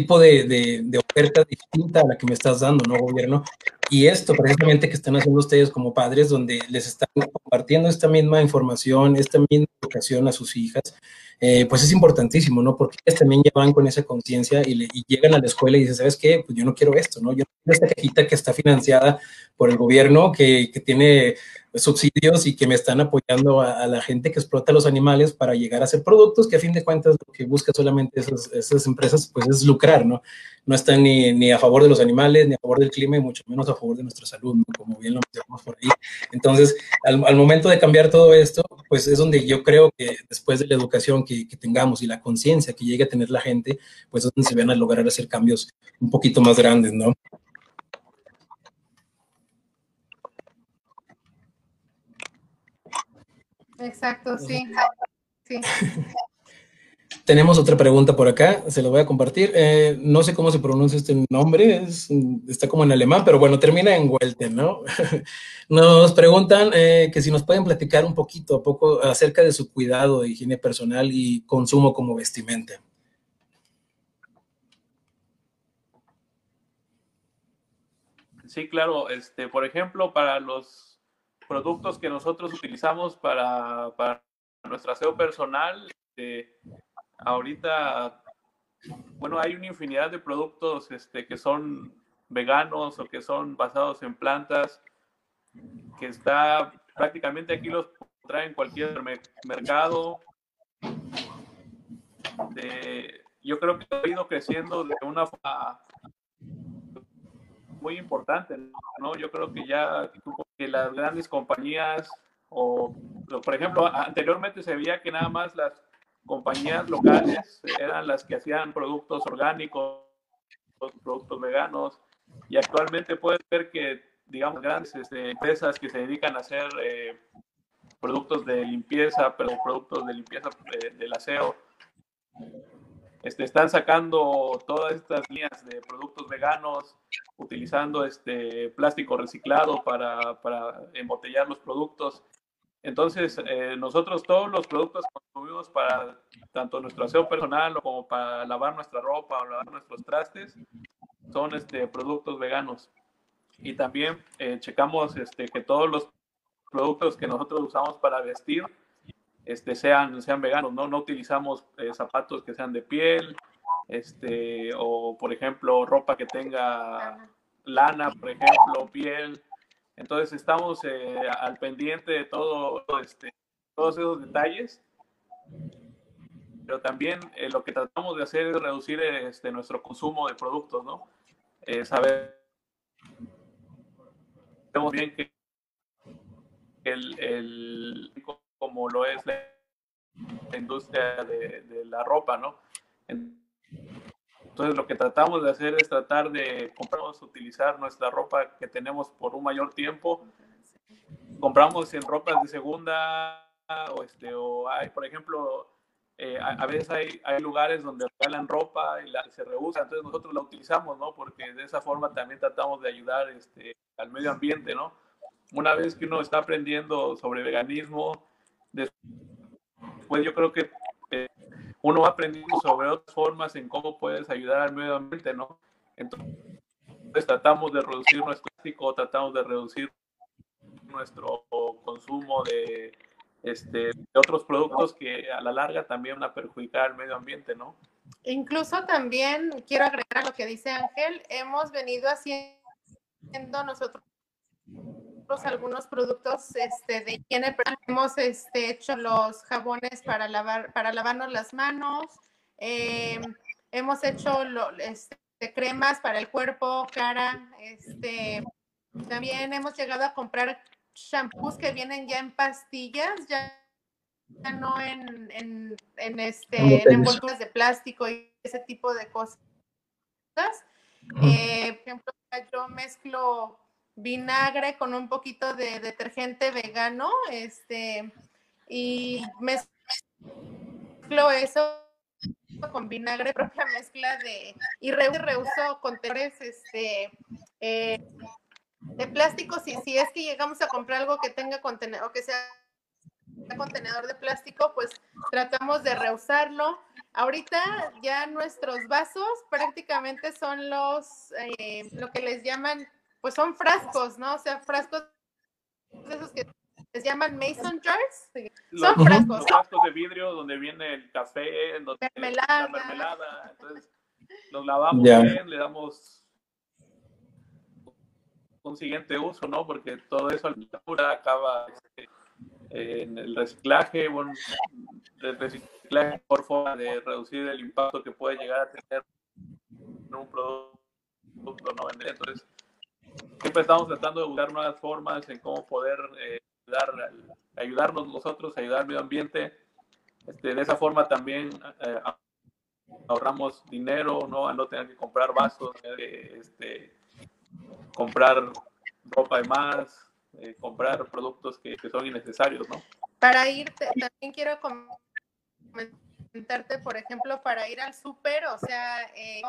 tipo de, de, oferta distinta a la que me estás dando, ¿no, gobierno? Y esto precisamente que están haciendo ustedes como padres, donde les están compartiendo esta misma información, esta misma educación a sus hijas, eh, pues es importantísimo, ¿no? Porque ellas también ya van con esa conciencia y, llegan a la escuela y dicen, ¿sabes qué? Pues yo no quiero esto, ¿no? Yo no quiero esta cajita que está financiada por el gobierno, que, que tiene subsidios y que me están apoyando a, la gente que explota los animales para llegar a hacer productos que a fin de cuentas lo que busca solamente esas, esas empresas pues es lucrar, ¿no? No están ni, ni, a favor de los animales, ni a favor del clima y mucho menos a favor de nuestra salud, ¿no? Como bien lo mencionamos por ahí. Entonces, al, al, momento de cambiar todo esto, pues es donde yo creo que después de la educación que, que tengamos y la conciencia que llegue a tener la gente, pues es donde se van a lograr hacer cambios un poquito más grandes, ¿no? Exacto, sí. sí. Tenemos otra pregunta por acá, se lo voy a compartir. Eh, no sé cómo se pronuncia este nombre, está como en alemán, pero bueno, termina en Welten, ¿no? Nos preguntan eh, que si nos pueden platicar un poquito a poco acerca de su cuidado de higiene personal y consumo como vestimenta. Sí, claro. Este, por ejemplo, para los productos que nosotros utilizamos para, para nuestro aseo personal. Este, ahorita, bueno, hay una infinidad de productos este, que son veganos o que son basados en plantas, que está prácticamente aquí los traen cualquier mercado. yo creo que ha ido creciendo de una forma muy importante, ¿no? Yo creo que ya que las grandes compañías, o por ejemplo, anteriormente se veía que nada más las compañías locales eran las que hacían productos orgánicos, productos veganos, y actualmente puede ser que, digamos, grandes este, empresas que se dedican a hacer eh, productos de limpieza, pero productos de limpieza eh, del aseo, este, están sacando todas estas líneas de productos veganos, utilizando este plástico reciclado para, para embotellar los productos. Entonces, eh, nosotros todos los productos que consumimos para tanto nuestro aseo personal como para lavar nuestra ropa o lavar nuestros trastes son este, productos veganos. Y también eh, checamos este, que todos los productos que nosotros usamos para vestir este, sean, sean veganos, ¿no? No utilizamos eh, zapatos que sean de piel, este, o por ejemplo, ropa que tenga lana, por ejemplo, piel. Entonces estamos eh, al pendiente de todo, este, todos esos detalles. Pero también eh, lo que tratamos de hacer es reducir este, nuestro consumo de productos, ¿no? saber sabemos bien que el como lo es la, industria de, la ropa, ¿no? Entonces lo que tratamos de hacer es tratar de compramos, utilizar nuestra ropa que tenemos por un mayor tiempo. Compramos en ropas de segunda o, este, o hay, por ejemplo, eh, a, veces hay, hay, lugares donde regalan ropa y la, se reusa, entonces nosotros la utilizamos, ¿no? Porque de esa forma también tratamos de ayudar este, al medio ambiente, ¿no? Una vez que uno está aprendiendo sobre veganismo, Después yo creo que eh, uno va aprendiendo sobre otras formas en cómo puedes ayudar al medio ambiente, ¿no? Entonces tratamos de reducir nuestro plástico, tratamos de reducir nuestro consumo de, este, de otros productos que a la larga también van a perjudicar al medio ambiente, ¿no? Incluso también quiero agregar lo que dice Ángel, hemos venido haciendo nosotros algunos productos este, de higiene, hemos este, hecho los jabones para lavar, para lavarnos las manos, em, hemos hecho este, cremas para el cuerpo, cara, este, también hemos llegado a comprar shampoos que vienen ya en pastillas, ya, no en, en, en este, en envolturas de plástico y ese tipo de cosas. Eh, por ejemplo, yo mezclo vinagre con un poquito de detergente vegano, este, y mezclo eso con vinagre, propia mezcla de, y reuso contenedores, este, eh, de plástico, si, es que llegamos a comprar algo que tenga contenedor, o que sea contenedor de plástico, pues tratamos de reusarlo. Ahorita ya nuestros vasos prácticamente son los, eh, lo que les llaman, pues son frascos, ¿no? O sea, frascos esos que les llaman mason jars. Son frascos. frascos de vidrio donde viene el café, donde mermelada. la mermelada. Entonces, los lavamos bien, le damos un siguiente uso, ¿no? Porque todo eso acaba este, en el reciclaje, bueno, el reciclaje por forma de reducir el impacto que puede llegar a tener un producto no vender. Entonces, siempre estamos tratando de buscar nuevas formas en cómo poder eh, ayudar, ayudarnos nosotros, ayudar al medio ambiente. Este, de esa forma también eh, ahorramos dinero, ¿no? A no tener que comprar vasos, eh, este, comprar ropa de más, eh, comprar productos que, son innecesarios, ¿no? Para ir, también quiero comentarte, por ejemplo, para ir al súper, o sea, eh,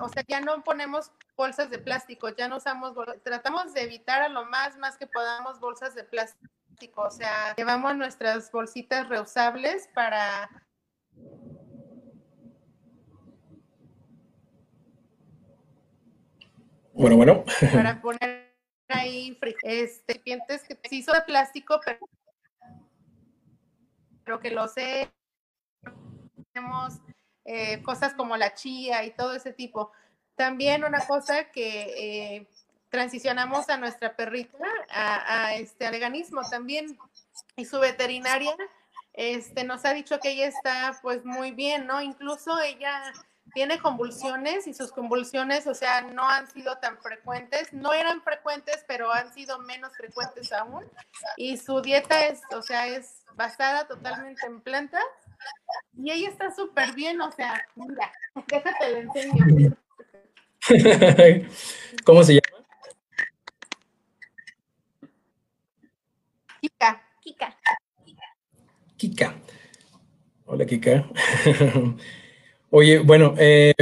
o sea, ya no ponemos bolsas de plástico, ya no usamos, tratamos de evitar a lo más, más que podamos bolsas de plástico, o sea, llevamos nuestras bolsitas reusables para Bueno, bueno. Para poner ahí este, recipientes que se hizo de plástico, pero, pero que lo sé, tenemos eh, cosas como la chía y todo ese tipo. También una cosa que eh, transicionamos a nuestra perrita a, este veganismo también y su veterinaria este nos ha dicho que ella está pues muy bien, ¿no? Incluso ella tiene convulsiones y sus convulsiones, o sea, no han sido tan frecuentes, no eran frecuentes, pero han sido menos frecuentes aún. Y su dieta es, o sea, es basada totalmente en plantas. Y ella está súper bien, o sea, mira, déjate le enseño. ¿Cómo se llama? Kika. Kika. Kika. Hola, Kika. Oye, bueno, eh,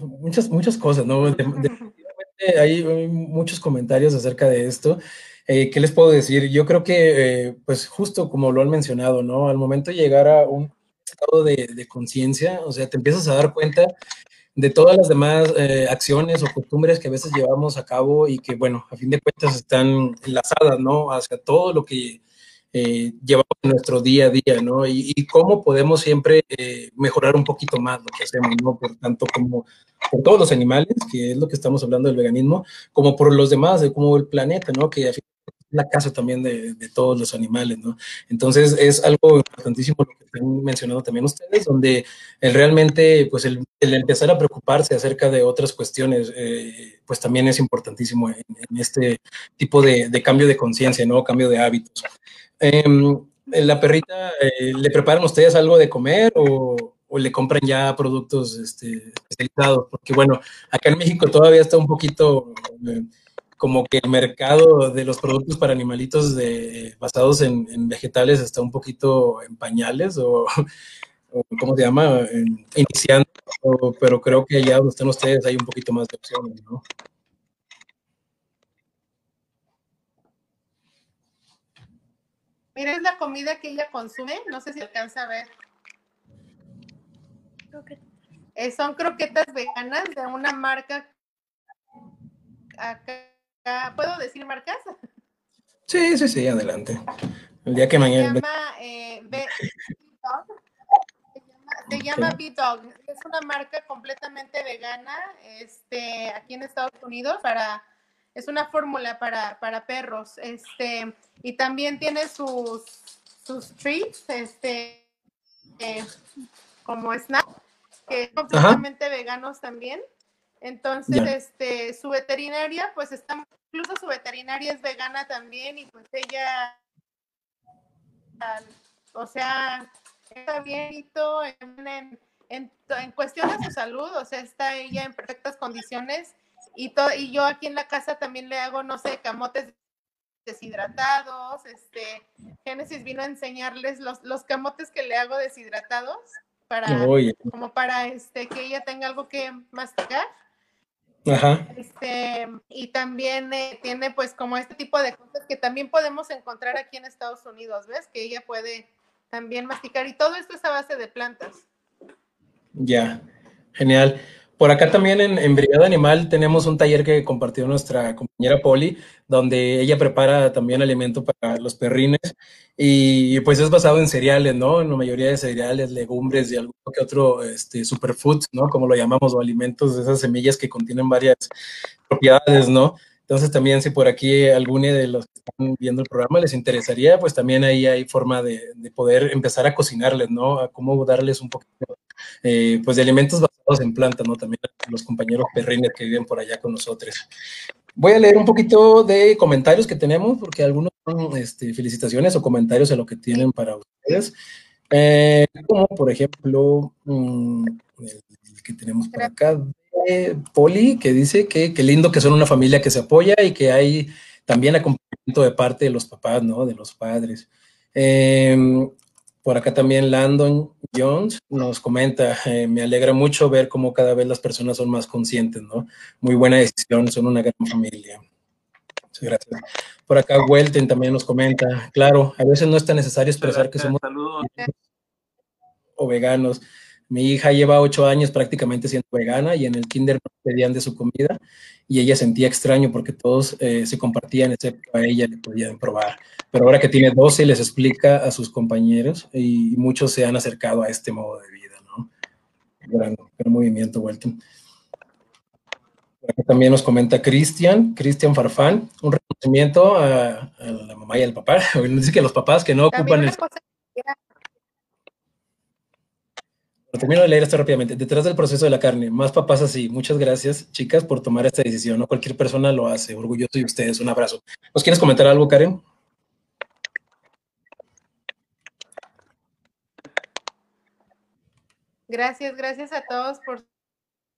muchas, muchas cosas, ¿no? hay, muchos comentarios acerca de esto. Eh, ¿Qué les puedo decir? Yo creo que, eh, pues justo como lo han mencionado, ¿no? Al momento de llegar a un estado de, de conciencia, o sea, te empiezas a dar cuenta de todas las demás acciones o costumbres que a veces llevamos a cabo y que, bueno, a fin de cuentas están enlazadas, ¿no? Hacia todo lo que eh, llevamos en nuestro día a día, ¿no? Y, cómo podemos siempre eh, mejorar un poquito más lo que hacemos, ¿no? Por tanto, como por todos los animales, que es lo que estamos hablando del veganismo, como por los demás, de como el planeta, ¿no? Que es la casa también de, todos los animales, ¿no? Entonces es algo importantísimo lo que han mencionado también ustedes, donde el realmente, pues el, empezar a preocuparse acerca de otras cuestiones, eh, pues también es importantísimo en, este tipo de cambio de conciencia, ¿no? Cambio de hábitos. Eh, ¿La perrita eh, le preparan ustedes algo de comer o, le compran ya productos este, especializados? Porque bueno, acá en México todavía está un poquito eh, como que el mercado de los productos para animalitos de, basados en, en, vegetales está un poquito en pañales o, ¿cómo se llama? iniciando, pero creo que allá donde están ustedes hay un poquito más de opciones, ¿no? Mira, es la comida que ella consume. No sé si alcanza a ver. Eh, son croquetas veganas de una marca. Acá, ¿Puedo decir marcas? Sí, sí, sí, adelante. El día que mañana. Se llama, eh, se llama B-Dog. Es una marca completamente vegana este, aquí en Estados Unidos para es una fórmula para, para, perros, este, y también tiene sus, sus treats, este, eh, como snack, que son completamente veganos también. Entonces, este, su veterinaria, pues está, incluso su veterinaria es vegana también, y pues ella, o sea, está bien en, en, en cuestión de su salud, o sea, está ella en perfectas condiciones y, y yo aquí en la casa también le hago, no sé, camotes deshidratados, este, Génesis vino a enseñarles los, los camotes que le hago deshidratados para, como para este, que ella tenga algo que masticar. Ajá. Este, y también eh, tiene pues como este tipo de cosas que también podemos encontrar aquí en Estados Unidos, ¿ves? Que ella puede también masticar y todo esto es a base de plantas. Ya, genial. Por acá también en, Brigada Animal tenemos un taller que compartió nuestra compañera Poli, donde ella prepara también alimento para los perrines y pues es basado en cereales, ¿no? En la mayoría de cereales, legumbres y algo que otro este, superfoods, ¿no? Como lo llamamos, o alimentos de esas semillas que contienen varias propiedades, ¿no? Entonces también si por aquí alguno de los que están viendo el programa les interesaría, pues también ahí hay forma de, poder empezar a cocinarles, ¿no? A cómo darles un poquito, eh, pues de alimentos basados en plantas, ¿no? También los compañeros perrines que viven por allá con nosotros. Voy a leer un poquito de comentarios que tenemos, porque algunos son este, felicitaciones o comentarios a lo que tienen para ustedes. Eh, como por ejemplo, mm, el que tenemos por acá, Poli, que dice que qué lindo que son una familia que se apoya y que hay también acompañamiento de parte de los papás, ¿no? De los padres. Em, por acá también Landon Jones nos comenta, eh, me alegra mucho ver cómo cada vez las personas son más conscientes, ¿no? Muy buena decisión, son una gran familia. Muchas gracias. Por acá Welten también nos comenta, claro, a veces no es tan necesario expresar que somos o veganos. Mi hija lleva ocho años prácticamente siendo vegana y en el kinder pedían de su comida y ella sentía extraño porque todos eh, se compartían, excepto a ella le podían probar. Pero ahora que tiene 12 les explica a sus compañeros y muchos se han acercado a este modo de vida, ¿no? Gran, movimiento, Walton. También nos comenta Cristian, Cristian Farfán, un reconocimiento a, la mamá y al papá. Dice que los papás que no ocupan el... termino de leer esto rápidamente. Detrás del proceso de la carne, más papás así. Muchas gracias, chicas, por tomar esta decisión. No cualquier persona lo hace. Orgulloso de ustedes. Un abrazo. ¿Nos quieres comentar algo, Karen? Gracias, gracias a todos por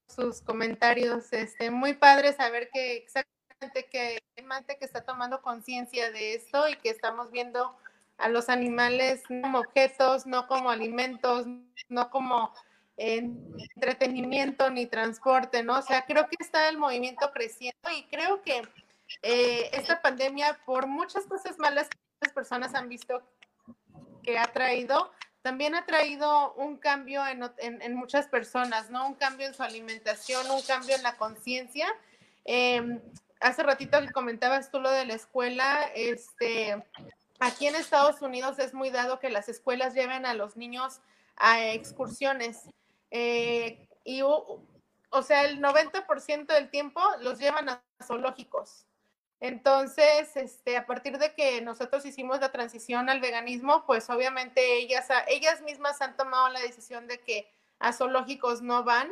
sus comentarios. Este, muy padre saber que exactamente que Mante que está tomando conciencia de esto y que estamos viendo a los animales como objetos, no como alimentos, no como entretenimiento ni transporte, ¿no? O sea, creo que está el movimiento creciendo y creo que eh, esta pandemia, por muchas cosas malas que las personas han visto que ha traído, también ha traído un cambio en, en, muchas personas, ¿no? Un cambio en su alimentación, un cambio en la conciencia. Em, hace ratito que comentabas tú lo de la escuela, este, Aquí en Estados Unidos es muy dado que las escuelas lleven a los niños a excursiones. Eh, y, o sea, el 90% del tiempo los llevan a zoológicos. Entonces, este, a partir de que nosotros hicimos la transición al veganismo, pues obviamente ellas, ellas mismas han tomado la decisión de que a zoológicos no van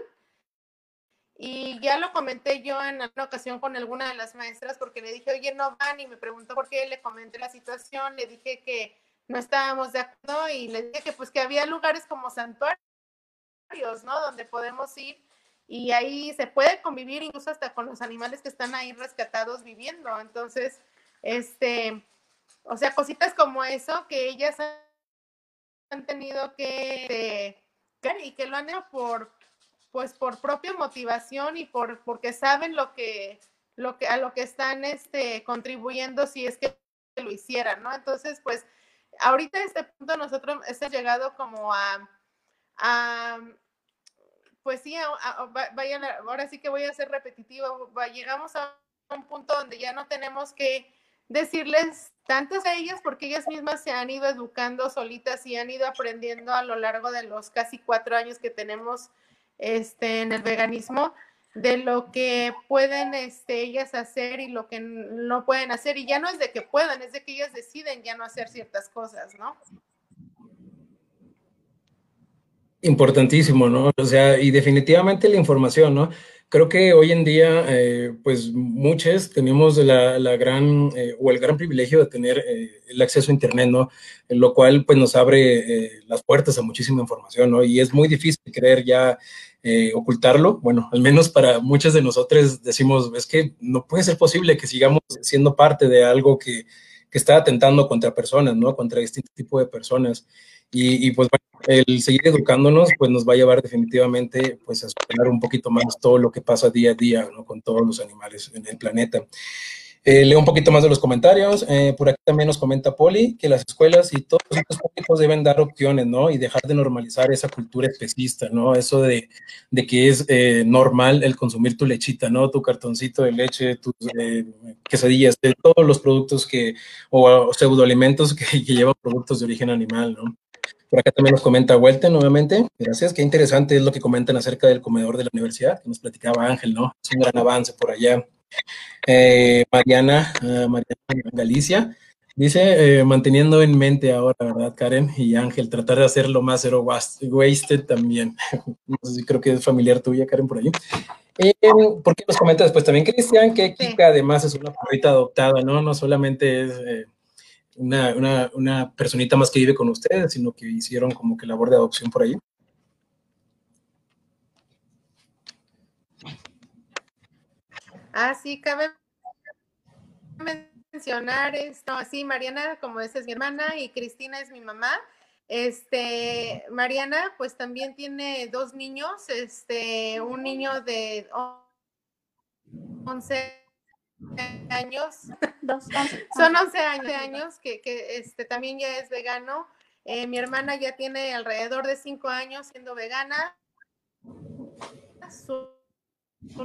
y ya lo comenté yo en una ocasión con alguna de las maestras porque le dije, oye, no van y me preguntó por qué, le comenté la situación, le dije que no estábamos de acuerdo y le dije que pues que había lugares como santuarios, ¿no? Donde podemos ir y ahí se puede convivir incluso hasta con los animales que están ahí rescatados viviendo. Entonces, este, o sea, cositas como eso que ellas han tenido que, y que lo han hecho por pues por propia motivación y por porque saben lo que lo que a lo que están este contribuyendo si es que lo hicieran, ¿no? Entonces, pues ahorita a este punto nosotros hemos llegado como a, a pues sí, vaya, ahora sí que voy a ser repetitivo, llegamos a un punto donde ya no tenemos que decirles tantas a ellas porque ellas mismas se han ido educando solitas y han ido aprendiendo a lo largo de los casi cuatro años que tenemos este, en el veganismo de lo que pueden este, ellas hacer y lo que no pueden hacer. Y ya no es de que puedan, es de que ellas deciden ya no hacer ciertas cosas, ¿no? Importantísimo, ¿no? O sea, y definitivamente la información, ¿no? Creo que hoy en día, eh, pues muchos tenemos la, gran eh, o el gran privilegio de tener eh, el acceso a Internet, ¿no? Lo cual, pues nos abre las puertas a muchísima información, ¿no? Y es muy difícil querer ya ocultarlo. Bueno, al menos para muchos de nosotros decimos, es que no puede ser posible que sigamos siendo parte de algo que, que está atentando contra personas, ¿no? Contra este tipo de personas. Y, pues bueno, el seguir educándonos pues nos va a llevar definitivamente pues a explorar un poquito más todo lo que pasa día a día ¿no? con todos los animales en el planeta. Eh, leo un poquito más de los comentarios. Eh, por aquí también nos comenta Poli que las escuelas y todos los públicos deben dar opciones, ¿no? Y dejar de normalizar esa cultura especista, ¿no? Eso de, de que es eh, normal el consumir tu lechita, ¿no? Tu cartoncito de leche, tus quesadillas, de todos los productos que, o, pseudoalimentos que, que llevan productos de origen animal, ¿no? Por acá también nos comenta Welten nuevamente. Gracias. Qué interesante es lo que comentan acerca del comedor de la universidad, que nos platicaba Ángel, ¿no? Es un gran avance por allá. Eh, Mariana, uh, Mariana Galicia, dice, eh, manteniendo en mente ahora, ¿verdad, Karen? Y Ángel, tratar de hacerlo más zero wasted también. no sé si creo que es familiar tuya, Karen, por ahí. Eh, ¿Por qué nos comenta después también, Cristian? Que Kika además es una perrita adoptada, ¿no? No solamente es eh, una, una, una, personita más que vive con ustedes, sino que hicieron como que labor de adopción por ahí. Ah, sí, cabe mencionar esto, sí, Mariana, como esa es mi hermana, y Cristina es mi mamá. Este, Mariana, pues también tiene dos niños, este, un niño de 11 años, son 11 años, que, este, también ya es vegano. Eh, mi hermana ya tiene alrededor de 5 años siendo vegana. Su,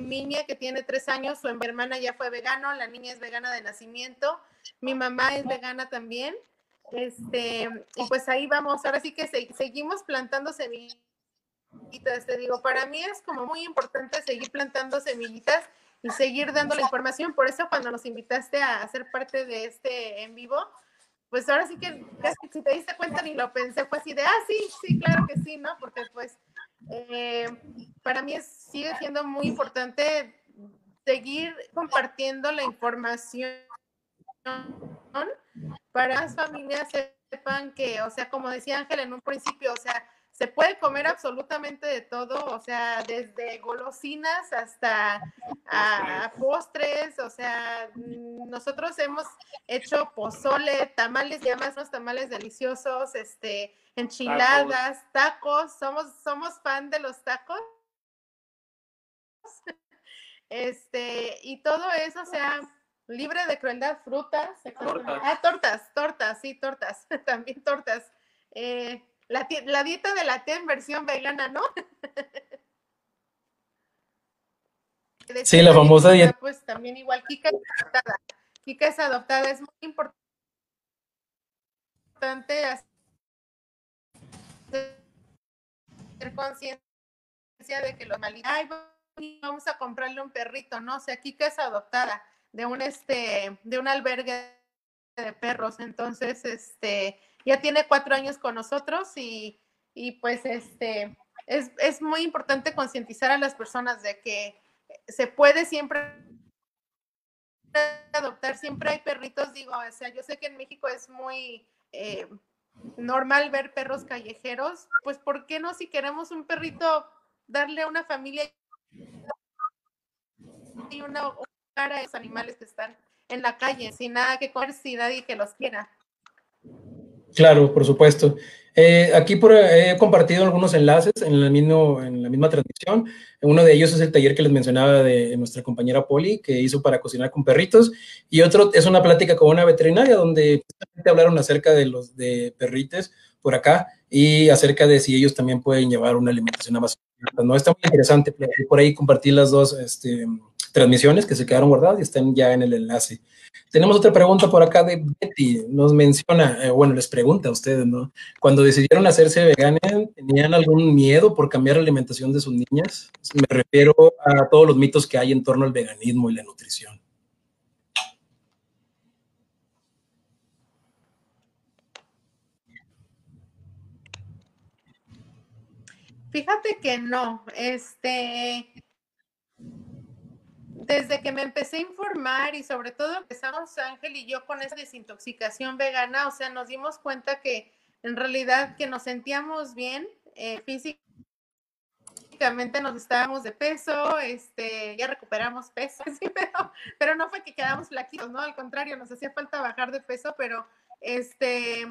niña que tiene 3 años, su hermana ya fue vegano, la niña es vegana de nacimiento. Mi mamá es vegana también. Este, y pues ahí vamos, ahora sí que seguimos plantando semillitas. Te digo, para mí es como muy importante seguir plantando semillitas y seguir dando la información. Por eso cuando nos invitaste a ser parte de este en vivo, pues ahora sí que si te diste cuenta ni lo pensé, fue así de, ah, sí, sí, claro que sí, ¿no? Porque pues eh, para mí sigue siendo muy importante seguir compartiendo la información para las familias sepan que, o sea, como decía Ángel en un principio, o sea, se puede comer absolutamente de todo, o sea, desde golosinas hasta a postres, o sea, nosotros hemos hecho pozole, tamales, ya más unos tamales deliciosos, este, enchiladas, tacos, somos, somos fan de los tacos. Este, y todo eso, o sea, libre de crueldad, frutas, tortas. Ah, tortas, tortas, sí, tortas, también tortas. Eh, la, la dieta de la té en versión vegana, ¿no? sí, la famosa dieta. Pues también igual, Kika es adoptada. Kika es adoptada, es muy importante hacer conciencia de que malitos, ay, vamos a comprarle un perrito, ¿no? O sea, Kika es adoptada de un este, de un albergue de perros, entonces, este, ya tiene cuatro años con nosotros y, pues este, es, muy importante concientizar a las personas de que se puede siempre adoptar, siempre hay perritos, digo, o sea, yo sé que en México es muy eh, normal ver perros callejeros, pues ¿por qué no si queremos un perrito darle a una familia y una cara a esos animales que están en la calle, sin nada que comer, sin nadie que los quiera? Claro, por supuesto. Eh, aquí por, he compartido algunos enlaces en la misma transmisión. Uno de ellos es el taller que les mencionaba de nuestra compañera Poli, que hizo para cocinar con perritos. Y otro es una plática con una veterinaria donde hablaron acerca de los de perrites por acá y acerca de si ellos también pueden llevar una alimentación a base. No está muy interesante. Por ahí compartí las dos este, transmisiones que se quedaron guardadas y están ya en el enlace. Tenemos otra pregunta por acá de Betty. Nos menciona, eh, bueno, les pregunta a ustedes, ¿no? Cuando decidieron hacerse veganas, ¿tenían algún miedo por cambiar la alimentación de sus niñas? Me refiero a todos los mitos que hay en torno al veganismo y la nutrición. Fíjate que no, este, desde que me empecé a informar y sobre todo empezamos Ángel y yo con esa desintoxicación vegana, o sea, nos dimos cuenta que en realidad que nos sentíamos bien eh, físicamente nos estábamos de peso, este, ya recuperamos peso, pero, pero no fue que quedamos flaquitos, ¿no? Al contrario, nos hacía falta bajar de peso, pero este,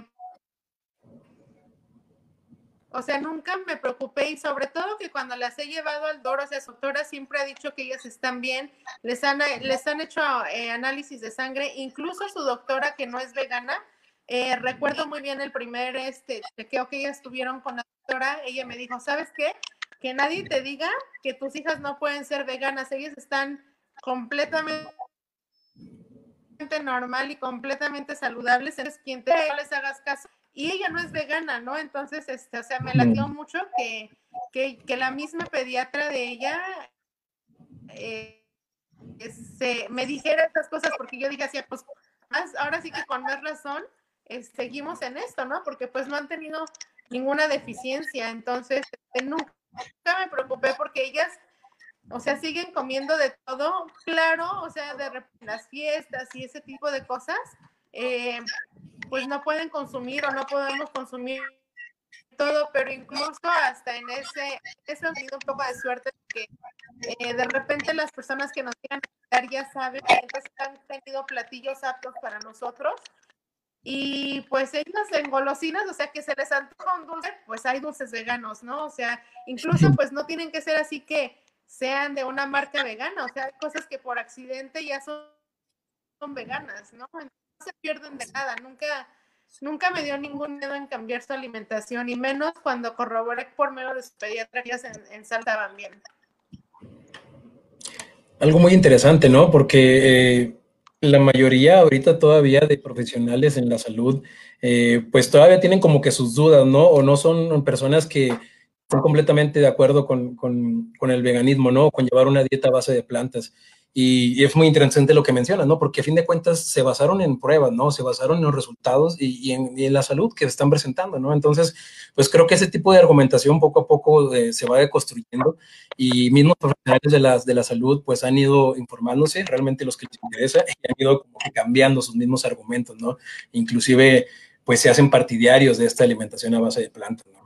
o sea, nunca me preocupé y sobre todo que cuando las he llevado al Doro, o sea, su doctora siempre ha dicho que ellas están bien, les han, les han hecho eh, análisis de sangre, incluso su doctora que no es vegana, eh, recuerdo muy bien el primer este, chequeo que ellas tuvieron con la doctora, ella me dijo, ¿sabes qué? Que nadie te diga que tus hijas no pueden ser veganas, ellas están completamente normal y completamente saludables, eres quien te les hagas caso y ella no es vegana, ¿no? Entonces, este, o sea, me latió mucho que, que, la misma pediatra de ella eh, este, me dijera estas cosas, porque yo dije así, pues más, ahora sí que con más razón seguimos en esto, ¿no? Porque pues no han tenido ninguna deficiencia, entonces este, nunca me preocupé porque ellas, o sea, siguen comiendo de todo, claro, o sea, de las fiestas y ese tipo de cosas, eh, pues no pueden consumir o no podemos consumir todo, pero incluso hasta en ese, eso ha tenido un poco de suerte que eh, de repente las personas que nos quieran ayudar ya saben que han tenido platillos aptos para nosotros. Y pues ellos en golosinas, o sea que se les antoja un dulce, pues hay dulces veganos, ¿no? O sea, incluso pues no tienen que ser así que sean de una marca vegana, o sea, hay cosas que por accidente ya son, son veganas, ¿no? Se pierden de nada, nunca, nunca me dio ningún miedo en cambiar su alimentación y menos cuando corroboré por medio de sus pediatrías en, en Salta bien. Algo muy interesante, ¿no? Porque eh, la mayoría ahorita todavía de profesionales en la salud, eh, pues todavía tienen como que sus dudas, ¿no? O no son personas que están completamente de acuerdo con, con, con el veganismo, ¿no? Con llevar una dieta a base de plantas. Y, es muy interesante lo que mencionas, ¿no? Porque a fin de cuentas se basaron en pruebas, ¿no? Se basaron en los resultados y, en, la salud que están presentando, ¿no? Entonces, pues creo que ese tipo de argumentación poco a poco eh, se va deconstruyendo y mismos profesionales de la, de la salud pues han ido informándose, realmente los que les interesa, y han ido como que cambiando sus mismos argumentos, ¿no? Inclusive, pues se hacen partidarios de esta alimentación a base de plantas, ¿no?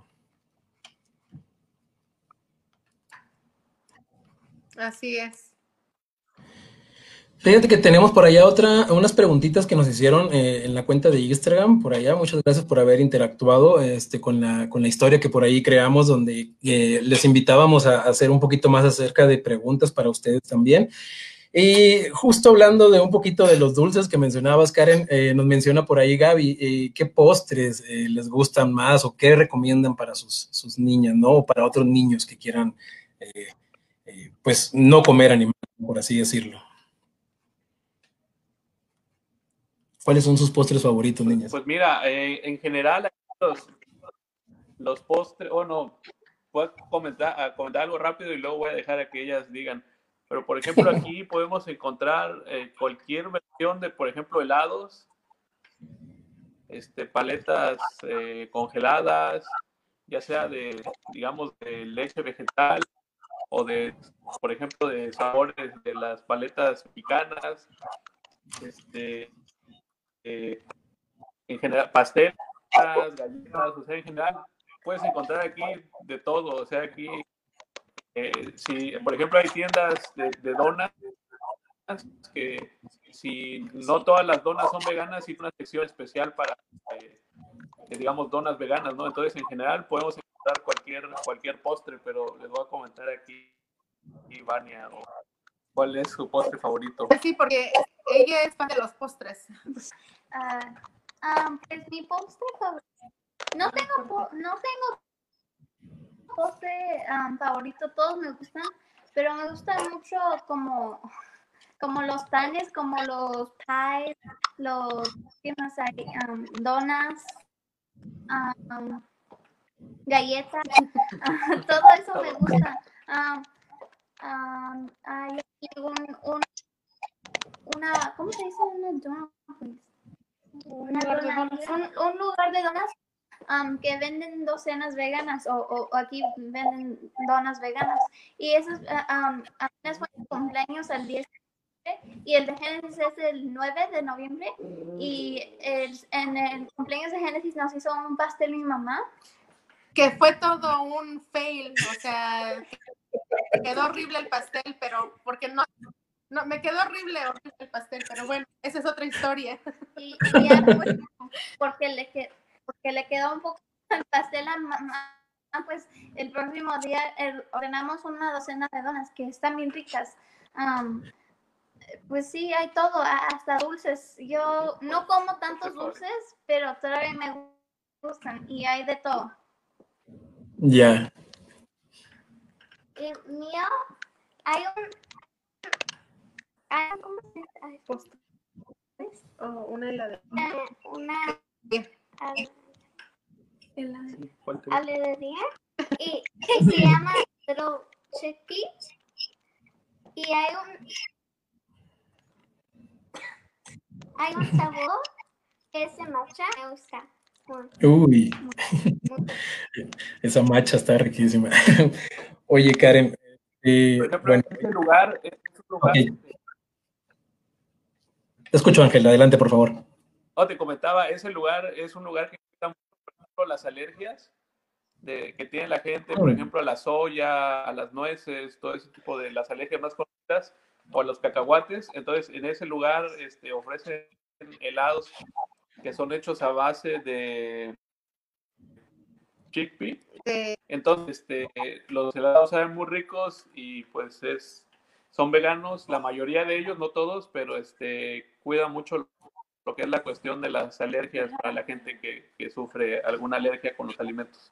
Así es. Fíjate que tenemos por allá otra, unas preguntitas que nos hicieron eh, en la cuenta de Instagram, por allá. Muchas gracias por haber interactuado este, con, la, con la historia que por ahí creamos, donde eh, les invitábamos a, hacer un poquito más acerca de preguntas para ustedes también. Y justo hablando de un poquito de los dulces que mencionabas, Karen, eh, nos menciona por ahí Gaby, ¿qué postres les gustan más o qué recomiendan para sus, sus niñas, ¿no? O para otros niños que quieran, pues, no comer animales, por así decirlo. ¿Cuáles son sus postres favoritos, niñas? Pues mira, eh, en general, los, los postres, o oh no, puedo comentar, comentar algo rápido y luego voy a dejar a que ellas digan. Pero, por ejemplo, aquí podemos encontrar eh, cualquier versión de, por ejemplo, helados, este, paletas eh, congeladas, ya sea de, digamos, de leche vegetal o de, por ejemplo, de sabores de las paletas picanas, este, eh, en general, pasteles, galletas, o sea, en general, puedes encontrar aquí de todo, o sea, aquí, eh, si, por ejemplo, hay tiendas de, donas, que si no todas las donas son veganas, hay una sección especial para, eh, digamos, donas veganas, ¿no? Entonces, en general, podemos encontrar cualquier, cualquier postre, pero les voy a comentar aquí, Ivania, cuál es su postre favorito. Sí, porque ella es fan de los postres. Ah, ah, pues mi postre favorito. No tengo, no tengo postre um, favorito, todos me gustan, pero me gustan mucho como, como los panes, como los pies, los, ¿qué más hay? donas, galletas, todo eso me gusta. Hay un, un una, ¿cómo se dice? Una un, lugar de donas que venden docenas veganas o, aquí venden donas veganas. Y eso uh, um, apenas fue cumpleaños al 10 y el de Génesis es el 9 de noviembre y en el cumpleaños de Génesis nos hizo un pastel mi mamá. Que fue todo un fail, o sea, quedó horrible el pastel, pero porque no, no me quedó horrible, el pastel, pero bueno, esa es otra historia. Y, ya, pues, porque, le, porque le quedó un poco el pastel a mamá pues el próximo día ordenamos una docena de donas que están bien ricas. pues sí, hay todo, hasta dulces. Yo no como tantos dulces, pero todavía me gustan y hay de todo. Ya. Mío, hay un... Hay un ¿Cómo se llama? Oh, una helada. una... Aleluya. Y se llama Little Chickpeas. Y hay un hay un sabor que se macha me gusta. Uy, esa macha está riquísima. Oye, Karen, eh, Por ejemplo, bueno, este lugar, este lugar okay. Te escucho, Ángel, adelante, por favor. No, te comentaba, ese lugar es un lugar que las alergias de, que tiene la gente, por ejemplo, a la soya, a las nueces, todo ese tipo de las alergias más conocidas, o a los cacahuates. Entonces, en ese lugar este, ofrecen helados que son hechos a base de chickpea. Entonces, este, los helados saben muy ricos y pues es, son veganos, la mayoría de ellos, no todos, pero este, cuidan mucho lo que es la cuestión de las alergias para la gente que, que sufre alguna alergia con los alimentos.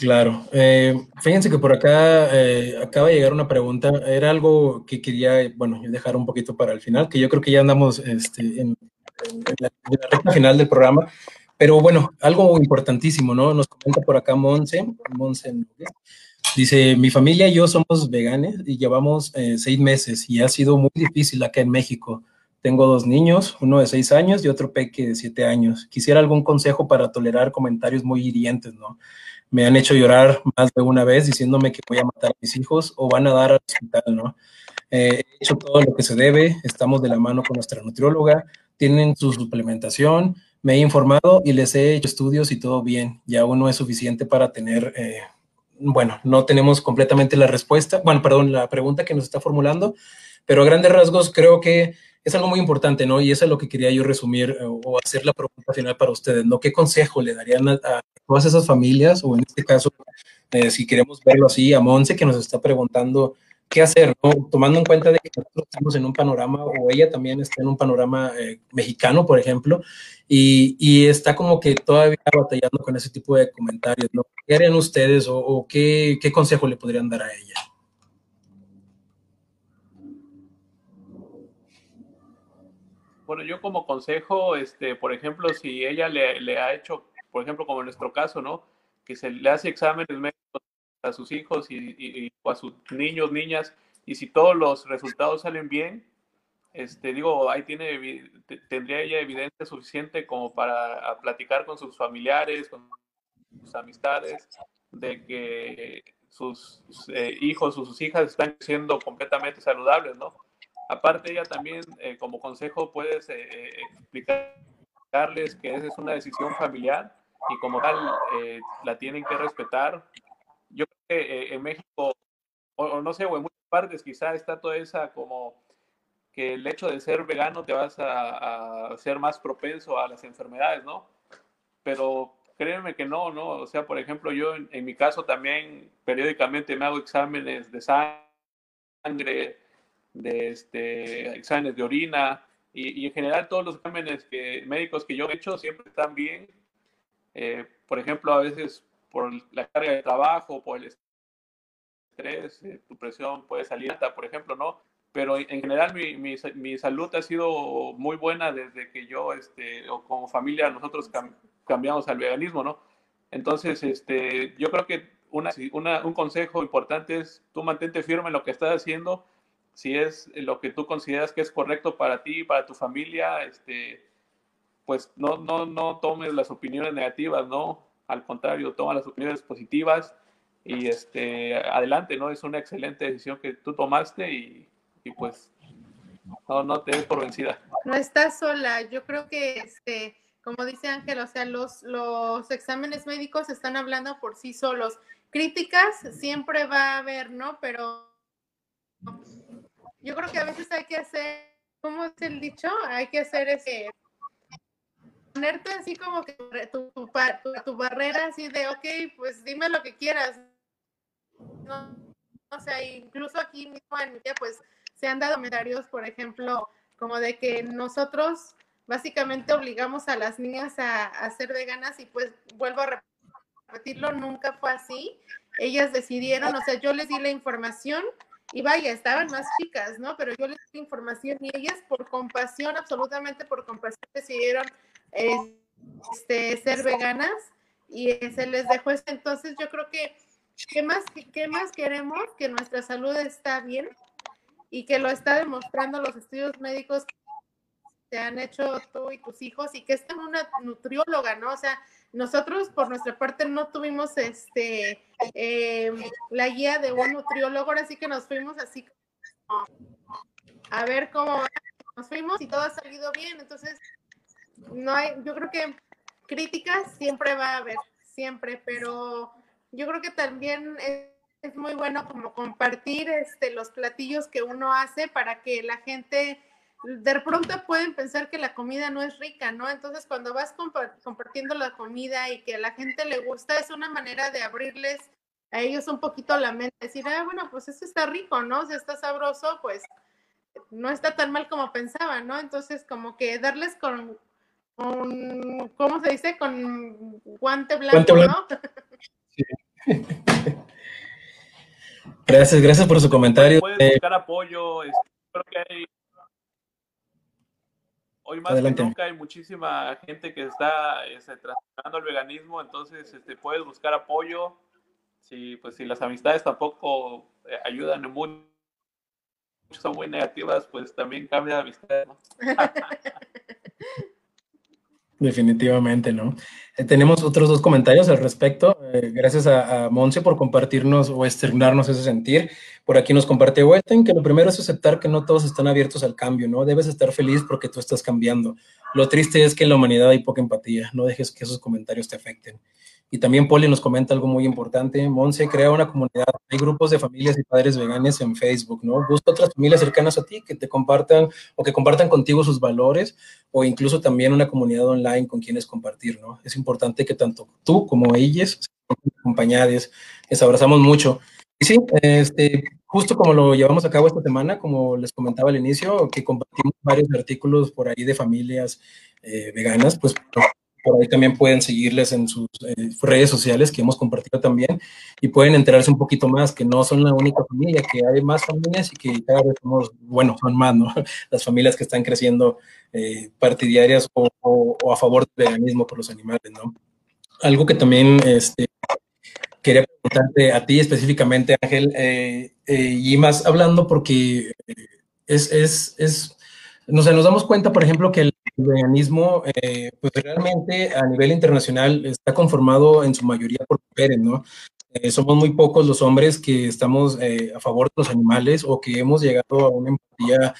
Claro. Eh, fíjense que por acá eh, acaba de llegar una pregunta. Era algo que quería, bueno, dejar un poquito para el final, que yo creo que ya andamos este, en, la, recta final del programa. Pero bueno, algo importantísimo, ¿no? Nos comenta por acá Monse. Monse dice, mi familia y yo somos veganes y llevamos eh, seis meses y ha sido muy difícil acá en México. Tengo dos niños, uno de seis años y otro peque de siete años. Quisiera algún consejo para tolerar comentarios muy hirientes, ¿no? Me han hecho llorar más de una vez diciéndome que voy a matar a mis hijos o van a dar al hospital, ¿no? Eh, he hecho todo lo que se debe, estamos de la mano con nuestra nutrióloga, tienen su suplementación, me he informado y les he hecho estudios y todo bien. Ya uno es suficiente para tener, eh, bueno, no tenemos completamente la respuesta, bueno, perdón, la pregunta que nos está formulando, pero a grandes rasgos creo que es algo muy importante, ¿no? Y eso es lo que quería yo resumir eh, o hacer la pregunta final para ustedes, ¿no? ¿Qué consejo le darían a, todas esas familias, o en este caso, eh, si queremos verlo así, a Monse, que nos está preguntando qué hacer, ¿no? Tomando en cuenta de que nosotros estamos en un panorama, o ella también está en un panorama eh, mexicano, por ejemplo, y, y, está como que todavía batallando con ese tipo de comentarios, ¿no? ¿Qué harían ustedes o, qué, qué consejo le podrían dar a ella? Bueno, yo como consejo, este, por ejemplo, si ella le, ha hecho, por ejemplo, como en nuestro caso, ¿no? Que se le hace exámenes médicos a sus hijos y, a sus niños, niñas, y si todos los resultados salen bien, este, digo, ahí tiene, tendría ella evidencia suficiente como para platicar con sus familiares, con sus amistades, de que sus eh, hijos o sus hijas están siendo completamente saludables, ¿no? Aparte, ella también, eh, como consejo, puedes eh, eh, explicarles que esa es una decisión familiar y como tal la tienen que respetar. Que en México, o, no sé, o en muchas partes quizá está toda esa como que el hecho de ser vegano te vas a, a ser más propenso a las enfermedades, ¿no? Pero créeme que no, ¿no? O sea, por ejemplo, yo en, en mi caso también periódicamente me hago exámenes de sangre, de este, exámenes de orina y, en general todos los exámenes que, médicos que yo he hecho siempre están bien. Eh, por ejemplo, a veces por la carga de trabajo, por el estrés, eh, tu presión puede salir alta, por ejemplo, ¿no? Pero en general mi, mi, mi, salud ha sido muy buena desde que yo, este, o como familia, nosotros cambiamos al veganismo, ¿no? Entonces, este, yo creo que una, una, un consejo importante es tú mantente firme en lo que estás haciendo, si es lo que tú consideras que es correcto para ti y para tu familia, este, pues no, no, no tomes las opiniones negativas, ¿no? Al contrario, toma las opiniones positivas y este, adelante, ¿no? Es una excelente decisión que tú tomaste y, y pues no, no te des por vencida. No estás sola, yo creo que este, como dice Ángel, o sea, los, los exámenes médicos están hablando por sí solos. Críticas siempre va a haber, ¿no? Pero yo creo que a veces hay que hacer, ¿cómo es el dicho? Hay que hacer ese ponerte así como que tu, tu, barrera así de, ok, pues dime lo que quieras. No, o sea, incluso aquí mismo en pues se han dado comentarios, por ejemplo, como de que nosotros básicamente obligamos a las niñas a, a ser veganas y pues vuelvo a repetirlo, nunca fue así. Ellas decidieron, o sea, yo les di la información y vaya, estaban más chicas, ¿no? Pero yo les di información y ellas por compasión, absolutamente por compasión, decidieron este, ser veganas y se les dejó esto. Entonces yo creo que, ¿qué más, ¿qué más queremos? Que nuestra salud está bien y que lo está demostrando los estudios médicos que se han hecho tú y tus hijos y que es una nutrióloga, ¿no? O sea, nosotros por nuestra parte no tuvimos este eh, la guía de un nutriólogo, así que nos fuimos así a ver cómo nos fuimos y todo ha salido bien. Entonces, no hay, yo creo que críticas siempre va a haber, siempre, pero yo creo que también es, muy bueno como compartir este, los platillos que uno hace para que la gente de pronto pueden pensar que la comida no es rica, ¿no? Entonces cuando vas compartiendo la comida y que a la gente le gusta, es una manera de abrirles a ellos un poquito la mente, decir, ah, bueno, pues eso está rico, ¿no? Si está sabroso, pues no está tan mal como pensaba, ¿no? Entonces como que darles con, con, ¿cómo se dice? Con guante blanco, ¿no? Gracias, gracias por su comentario. Puedes eh, buscar apoyo, creo que hay hoy más que nunca hay muchísima gente que está este, transformando el veganismo, entonces este, puedes buscar apoyo. Si, pues, si las amistades tampoco eh, ayudan en mucho, son muy negativas, pues también cambia de amistad. ¿no? Definitivamente, ¿no? Eh, tenemos otros dos comentarios al respecto. Eh, gracias a, Monse por compartirnos o externarnos ese sentir. Por aquí nos comparte Wetten que lo primero es aceptar que no todos están abiertos al cambio, ¿no? Debes estar feliz porque tú estás cambiando. Lo triste es que en la humanidad hay poca empatía. No dejes que esos comentarios te afecten. Y también Poli nos comenta algo muy importante. Monse crea una comunidad. Hay grupos de familias y padres veganes en Facebook, ¿no? Busca otras familias cercanas a ti que te compartan o que compartan contigo sus valores o incluso también una comunidad online con quienes compartir, ¿no? Es importante que tanto tú como ellas acompañadas, les abrazamos mucho. Y sí, este, justo como lo llevamos a cabo esta semana, como les comentaba al inicio, que compartimos varios artículos por ahí de familias eh, veganas, pues por ahí también pueden seguirles en sus eh, redes sociales que hemos compartido también y pueden enterarse un poquito más que no son la única familia, que hay más familias y que cada vez somos, bueno, son más, ¿no? Las familias que están creciendo eh, partidarias o, a favor del veganismo por los animales, ¿no? Algo que también este, quería preguntarte a ti específicamente, Ángel, eh, y más hablando porque es, es, es no sé, nos damos cuenta, por ejemplo, que el veganismo, eh, pues realmente a nivel internacional está conformado en su mayoría por mujeres, ¿no? Eh, somos muy pocos los hombres que estamos eh, a favor de los animales o que hemos llegado a una empatía,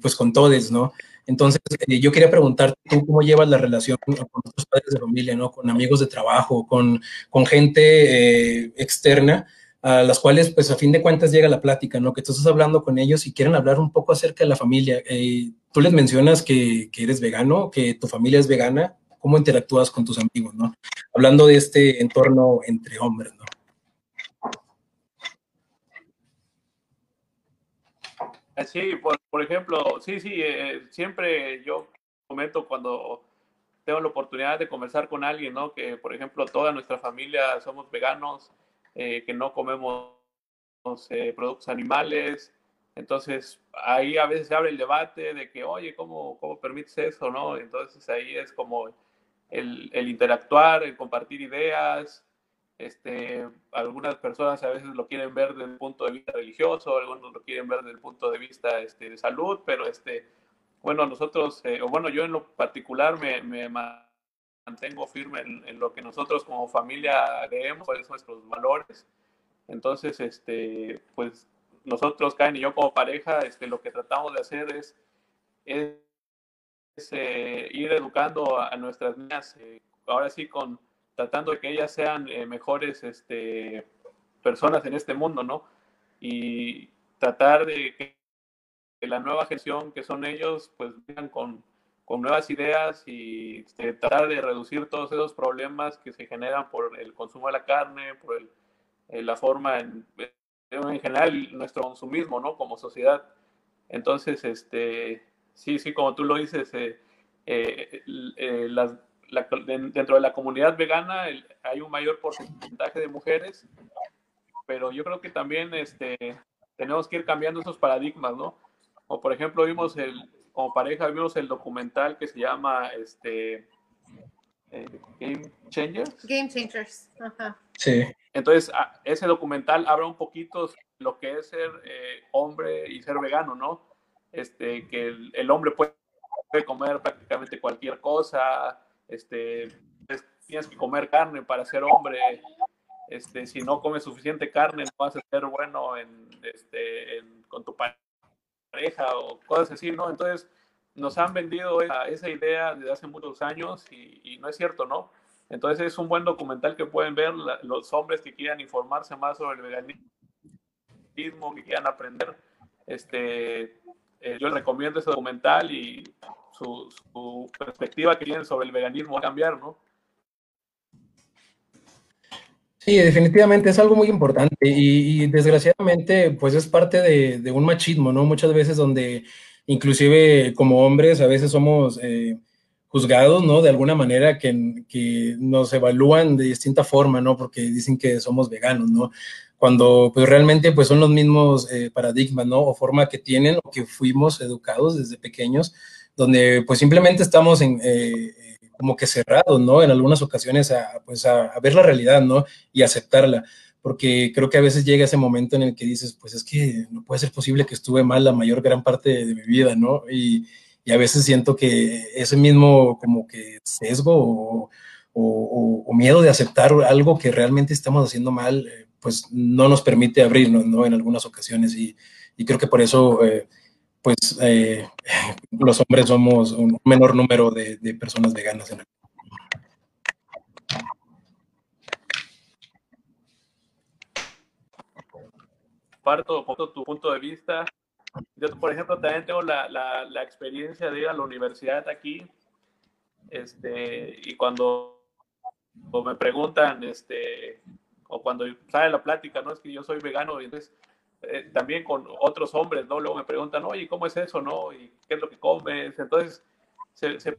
pues con todos, ¿no? Entonces, yo quería preguntarte, ¿tú cómo llevas la relación con otros padres de familia, ¿no? Con amigos de trabajo, con, con gente externa a las cuales, pues a fin de cuentas llega la plática, ¿no? Que tú estás hablando con ellos y quieren hablar un poco acerca de la familia. Eh, tú les mencionas que, que, eres vegano, que tu familia es vegana, ¿cómo interactúas con tus amigos, ¿no? Hablando de este entorno entre hombres, ¿no? Eh, sí, por, por ejemplo, sí, sí, eh, siempre yo comento cuando tengo la oportunidad de conversar con alguien, ¿no? Que, por ejemplo, toda nuestra familia somos veganos, eh, que no comemos eh, productos animales. Entonces, ahí a veces se abre el debate de que, oye, ¿cómo, cómo permites eso? ¿no? Entonces, ahí es como el, interactuar, el compartir ideas. Este, algunas personas a veces lo quieren ver desde el punto de vista religioso, algunos lo quieren ver desde el punto de vista este, de salud, pero este, bueno, nosotros, eh, o bueno, yo en lo particular me, mantengo firme en, lo que nosotros como familia creemos, cuáles son nuestros valores. Entonces, este, pues nosotros, Karen y yo como pareja, este, lo que tratamos de hacer es, es, eh, ir educando a, nuestras niñas, eh, ahora sí, con tratando de que ellas sean eh, mejores este, personas en este mundo, ¿no? Y tratar de que la nueva generación que son ellos, pues vengan con, con nuevas ideas y este, tratar de reducir todos esos problemas que se generan por el consumo de la carne, por el, eh, la forma en, en, general nuestro consumismo, ¿no? Como sociedad. Entonces, este, sí, sí, como tú lo dices, eh, eh, dentro de la comunidad vegana hay un mayor porcentaje de mujeres, pero yo creo que también este, tenemos que ir cambiando esos paradigmas, ¿no? O por ejemplo, vimos el, como pareja vimos el documental que se llama este eh, Game Changers. Game Changers. Sí. Entonces, ese documental habla un poquito lo que es ser eh, hombre y ser vegano, ¿no? Este, que el, hombre puede, comer prácticamente cualquier cosa, este, tienes que comer carne para ser hombre, este, si no comes suficiente carne no vas a ser bueno en, este, con tu pareja pareja o cosas así, ¿no? Entonces nos han vendido esa, idea desde hace muchos años y, no es cierto, ¿no? Entonces es un buen documental que pueden ver los hombres que quieran informarse más sobre el veganismo, que quieran aprender. Este, eh, yo les recomiendo ese documental y su, perspectiva que tienen sobre el veganismo va a cambiar, ¿no? Sí, definitivamente es algo muy importante y, desgraciadamente pues es parte de, un machismo, ¿no? Muchas veces donde inclusive como hombres a veces somos eh, juzgados, ¿no? De alguna manera que, que, nos evalúan de distinta forma, ¿no? Porque dicen que somos veganos, ¿no? Cuando pues realmente pues son los mismos eh, paradigmas, ¿no? O forma que tienen o que fuimos educados desde pequeños, donde pues simplemente estamos en... Eh, como que cerrados, ¿no? En algunas ocasiones a, pues a, ver la realidad, ¿no? Y aceptarla, porque creo que a veces llega ese momento en el que dices, pues es que no puede ser posible que estuve mal la mayor gran parte de mi vida, ¿no? Y, a veces siento que ese mismo como que sesgo o, miedo de aceptar algo que realmente estamos haciendo mal, eh, pues no nos permite abrirnos, ¿no? En algunas ocasiones y, creo que por eso... Eh, pues eh, los hombres somos un menor número de, personas veganas en el Parto tu punto de vista. Yo, por ejemplo, también tengo la, la, experiencia de ir a la universidad aquí. Este, y cuando me preguntan, este, o cuando sale la plática, no es que yo soy vegano, y entonces eh, también con otros hombres, ¿no? Luego me preguntan, oye, ¿cómo es eso, no? ¿Y qué es lo que comes? Entonces, se,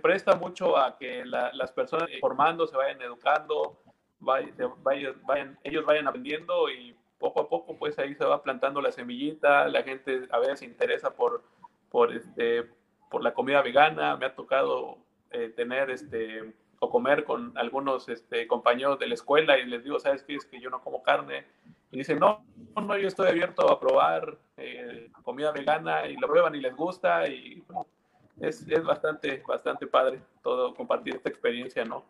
presta mucho a que las personas formando se vayan educando, vayan, ellos vayan aprendiendo y poco a poco, pues ahí se va plantando la semillita, la gente a veces se interesa por, por, este, por la comida vegana, me ha tocado eh, tener este o comer con algunos este, compañeros de la escuela y les digo, ¿sabes qué? Es que yo no como carne, y dicen, no, no, yo estoy abierto a probar eh, comida vegana y lo prueban y les gusta y es, es, bastante, bastante padre todo compartir esta experiencia, ¿no?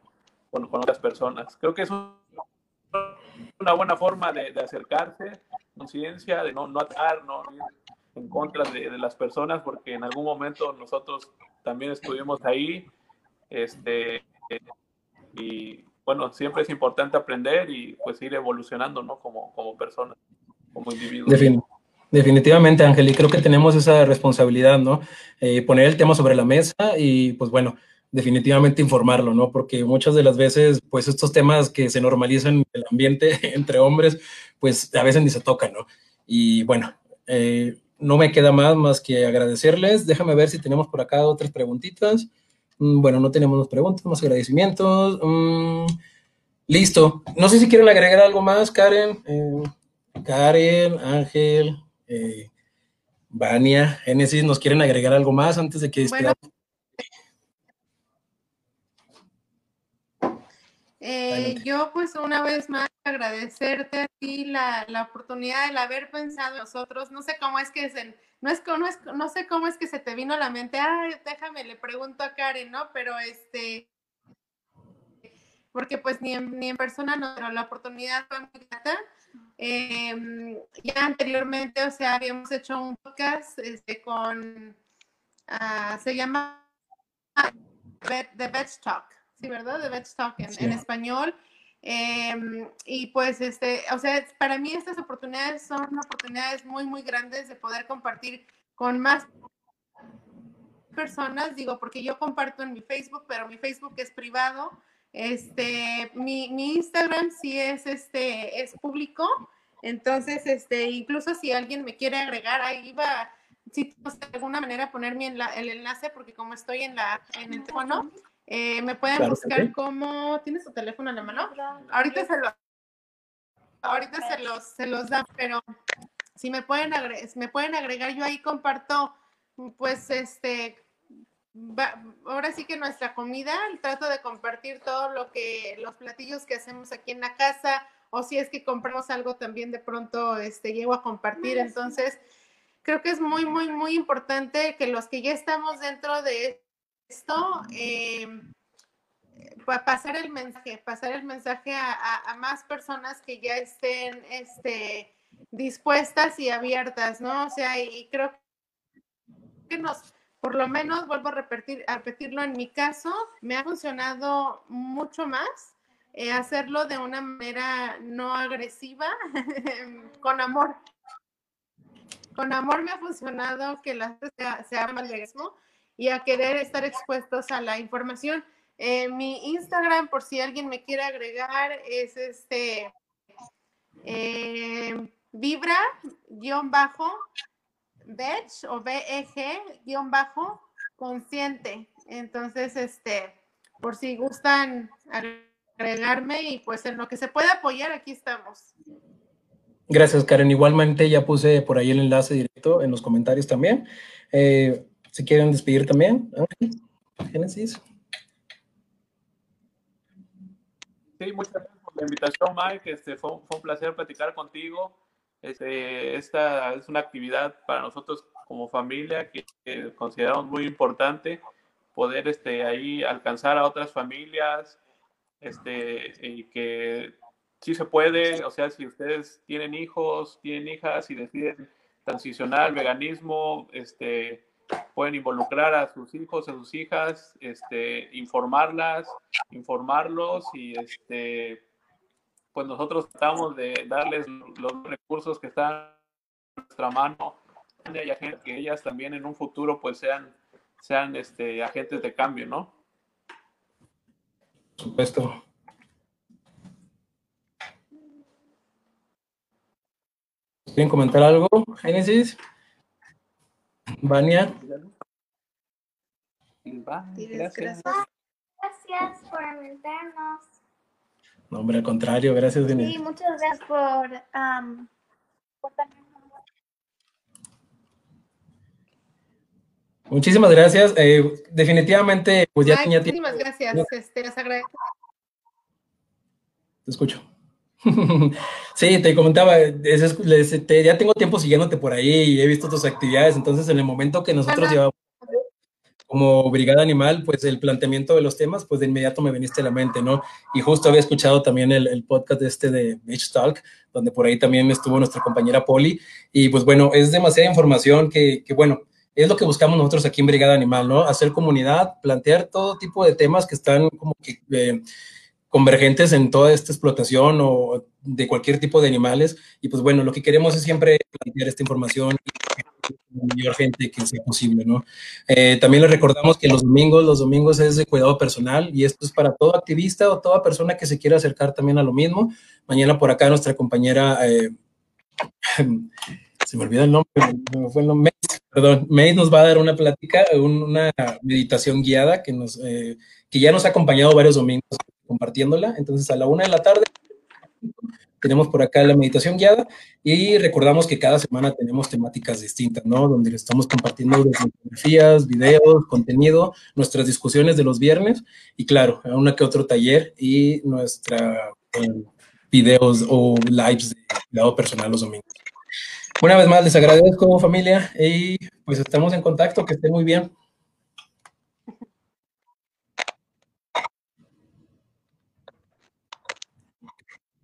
Con, con otras personas. Creo que es una buena forma de, acercarse, conciencia, de no, no atar, no ir en contra de, las personas, porque en algún momento nosotros también estuvimos ahí, este, y bueno, siempre es importante aprender y pues ir evolucionando, ¿no? Como, como persona, como individuo. definitivamente, Ángel, y creo que tenemos esa responsabilidad, ¿no? Eh, poner el tema sobre la mesa y pues bueno, definitivamente informarlo, ¿no? Porque muchas de las veces, pues estos temas que se normalizan en el ambiente entre hombres, pues a veces ni se tocan, ¿no? Y bueno, eh, no me queda más más que agradecerles. Déjame ver si tenemos por acá otras preguntitas. Mm, bueno, no tenemos más preguntas, más agradecimientos. Mm, listo. No sé si quieren agregar algo más, Karen. Eh, Karen, Ángel, eh, Vania, Génesis, ¿nos quieren agregar algo más antes de que bueno, eh, yo pues una vez más agradecerte a ti la, la oportunidad de haber pensado en nosotros. No sé cómo es que se no es, no es, no sé cómo es que se te vino a la mente, ay, déjame, le pregunto a Karen, ¿no? Pero este, porque pues ni en, ni en persona no, pero la oportunidad fue muy grata. Em, ya anteriormente, o sea, habíamos hecho un podcast este, con, uh, se llama The Veg Talk, ¿sí, verdad? Veg Talk en, en español. Eh, y pues, este, o sea, para mí estas oportunidades son oportunidades muy, muy grandes de poder compartir con más personas, digo, porque yo comparto en mi Facebook, pero mi Facebook es privado. Este, mi, mi Instagram sí es, este, es público. Entonces, este, incluso si alguien me quiere agregar, ahí va, si de alguna manera ponerme en la, el enlace, porque como estoy en la, en el teléfono, eh, me pueden buscar como. ¿Tienes tu teléfono en la mano? Ahorita se los. Ahorita se los, se los da, pero si me pueden, agregar, me pueden agregar, yo ahí comparto, pues, este, ahora sí que nuestra comida, trato de compartir todo lo que, los platillos que hacemos aquí en la casa, o si es que compramos algo también de pronto, este, llego a compartir. Entonces, creo que es muy, muy, muy importante que los que ya estamos dentro de esto, eh, pasar el mensaje, pasar el mensaje a, más personas que ya estén este, dispuestas y abiertas, ¿no? O sea, y creo que nos, por lo menos, vuelvo a repetir, repetirlo en mi caso, me ha funcionado mucho más eh, hacerlo de una manera no agresiva, con amor. Con amor me ha funcionado que la sea, sea mal y a querer estar expuestos a la información. Eh, mi Instagram, por si alguien me quiere agregar, es este eh, vibra guion bajo veg o veg guion bajo consciente. Entonces, este, por si gustan agregarme y pues en lo que se pueda apoyar, aquí estamos. Gracias, Karen. Igualmente ya puse por ahí el enlace directo en los comentarios también. Eh, ¿Se quieren despedir también? Génesis. Sí, muchas gracias por la invitación, Mike. Este, fue, un placer platicar contigo. Este, esta es una actividad para nosotros como familia que, consideramos muy importante poder este, ahí alcanzar a otras familias este, y que sí se puede, o sea, si ustedes tienen hijos, tienen hijas y deciden transicionar al veganismo, este, pueden involucrar a sus hijos, a sus hijas, este, informarlas, informarlos y este, pues nosotros tratamos de darles los recursos que están a nuestra mano y que ellas también en un futuro pues sean, sean este, agentes de cambio, ¿no? Por supuesto. ¿Quieren comentar algo, Génesis? Vania. Gracias. Gracias por invitarnos. No, hombre, al contrario, gracias, Denise. Sí, muchas gracias por, um, Muchísimas gracias. Eh, definitivamente, pues ya tenía tiempo. Muchísimas gracias, este, les agradezco. Te escucho. sí, te comentaba, ya tengo tiempo siguiéndote por ahí y he visto tus actividades, entonces en el momento que nosotros llevamos como Brigada Animal, pues el planteamiento de los temas, pues de inmediato me viniste a la mente, ¿no? Y justo había escuchado también el, podcast este de Beach Talk, donde por ahí también estuvo nuestra compañera Poli, y pues bueno, es demasiada información que, que bueno, es lo que buscamos nosotros aquí en Brigada Animal, ¿no? Hacer comunidad, plantear todo tipo de temas que están como que... Eh, convergentes en toda esta explotación o de cualquier tipo de animales. Y pues bueno, lo que queremos es siempre plantear esta información y la mayor gente que sea posible, ¿no? Eh, también les recordamos que los domingos, los domingos es de cuidado personal y esto es para todo activista o toda persona que se quiera acercar también a lo mismo. Mañana por acá nuestra compañera, eh, se me olvida el nombre, fue el nombre, perdón, May nos va a dar una plática, una meditación guiada que, nos, eh, que ya nos ha acompañado varios domingos compartiéndola. Entonces, a la una de la tarde tenemos por acá la meditación guiada y recordamos que cada semana tenemos temáticas distintas, ¿no? Donde estamos compartiendo fotografías, videos, contenido, nuestras discusiones de los viernes y claro, una que otro taller y nuestra eh, videos o lives de cuidado personal los domingos. Una vez más, les agradezco familia y pues estamos en contacto, que estén muy bien.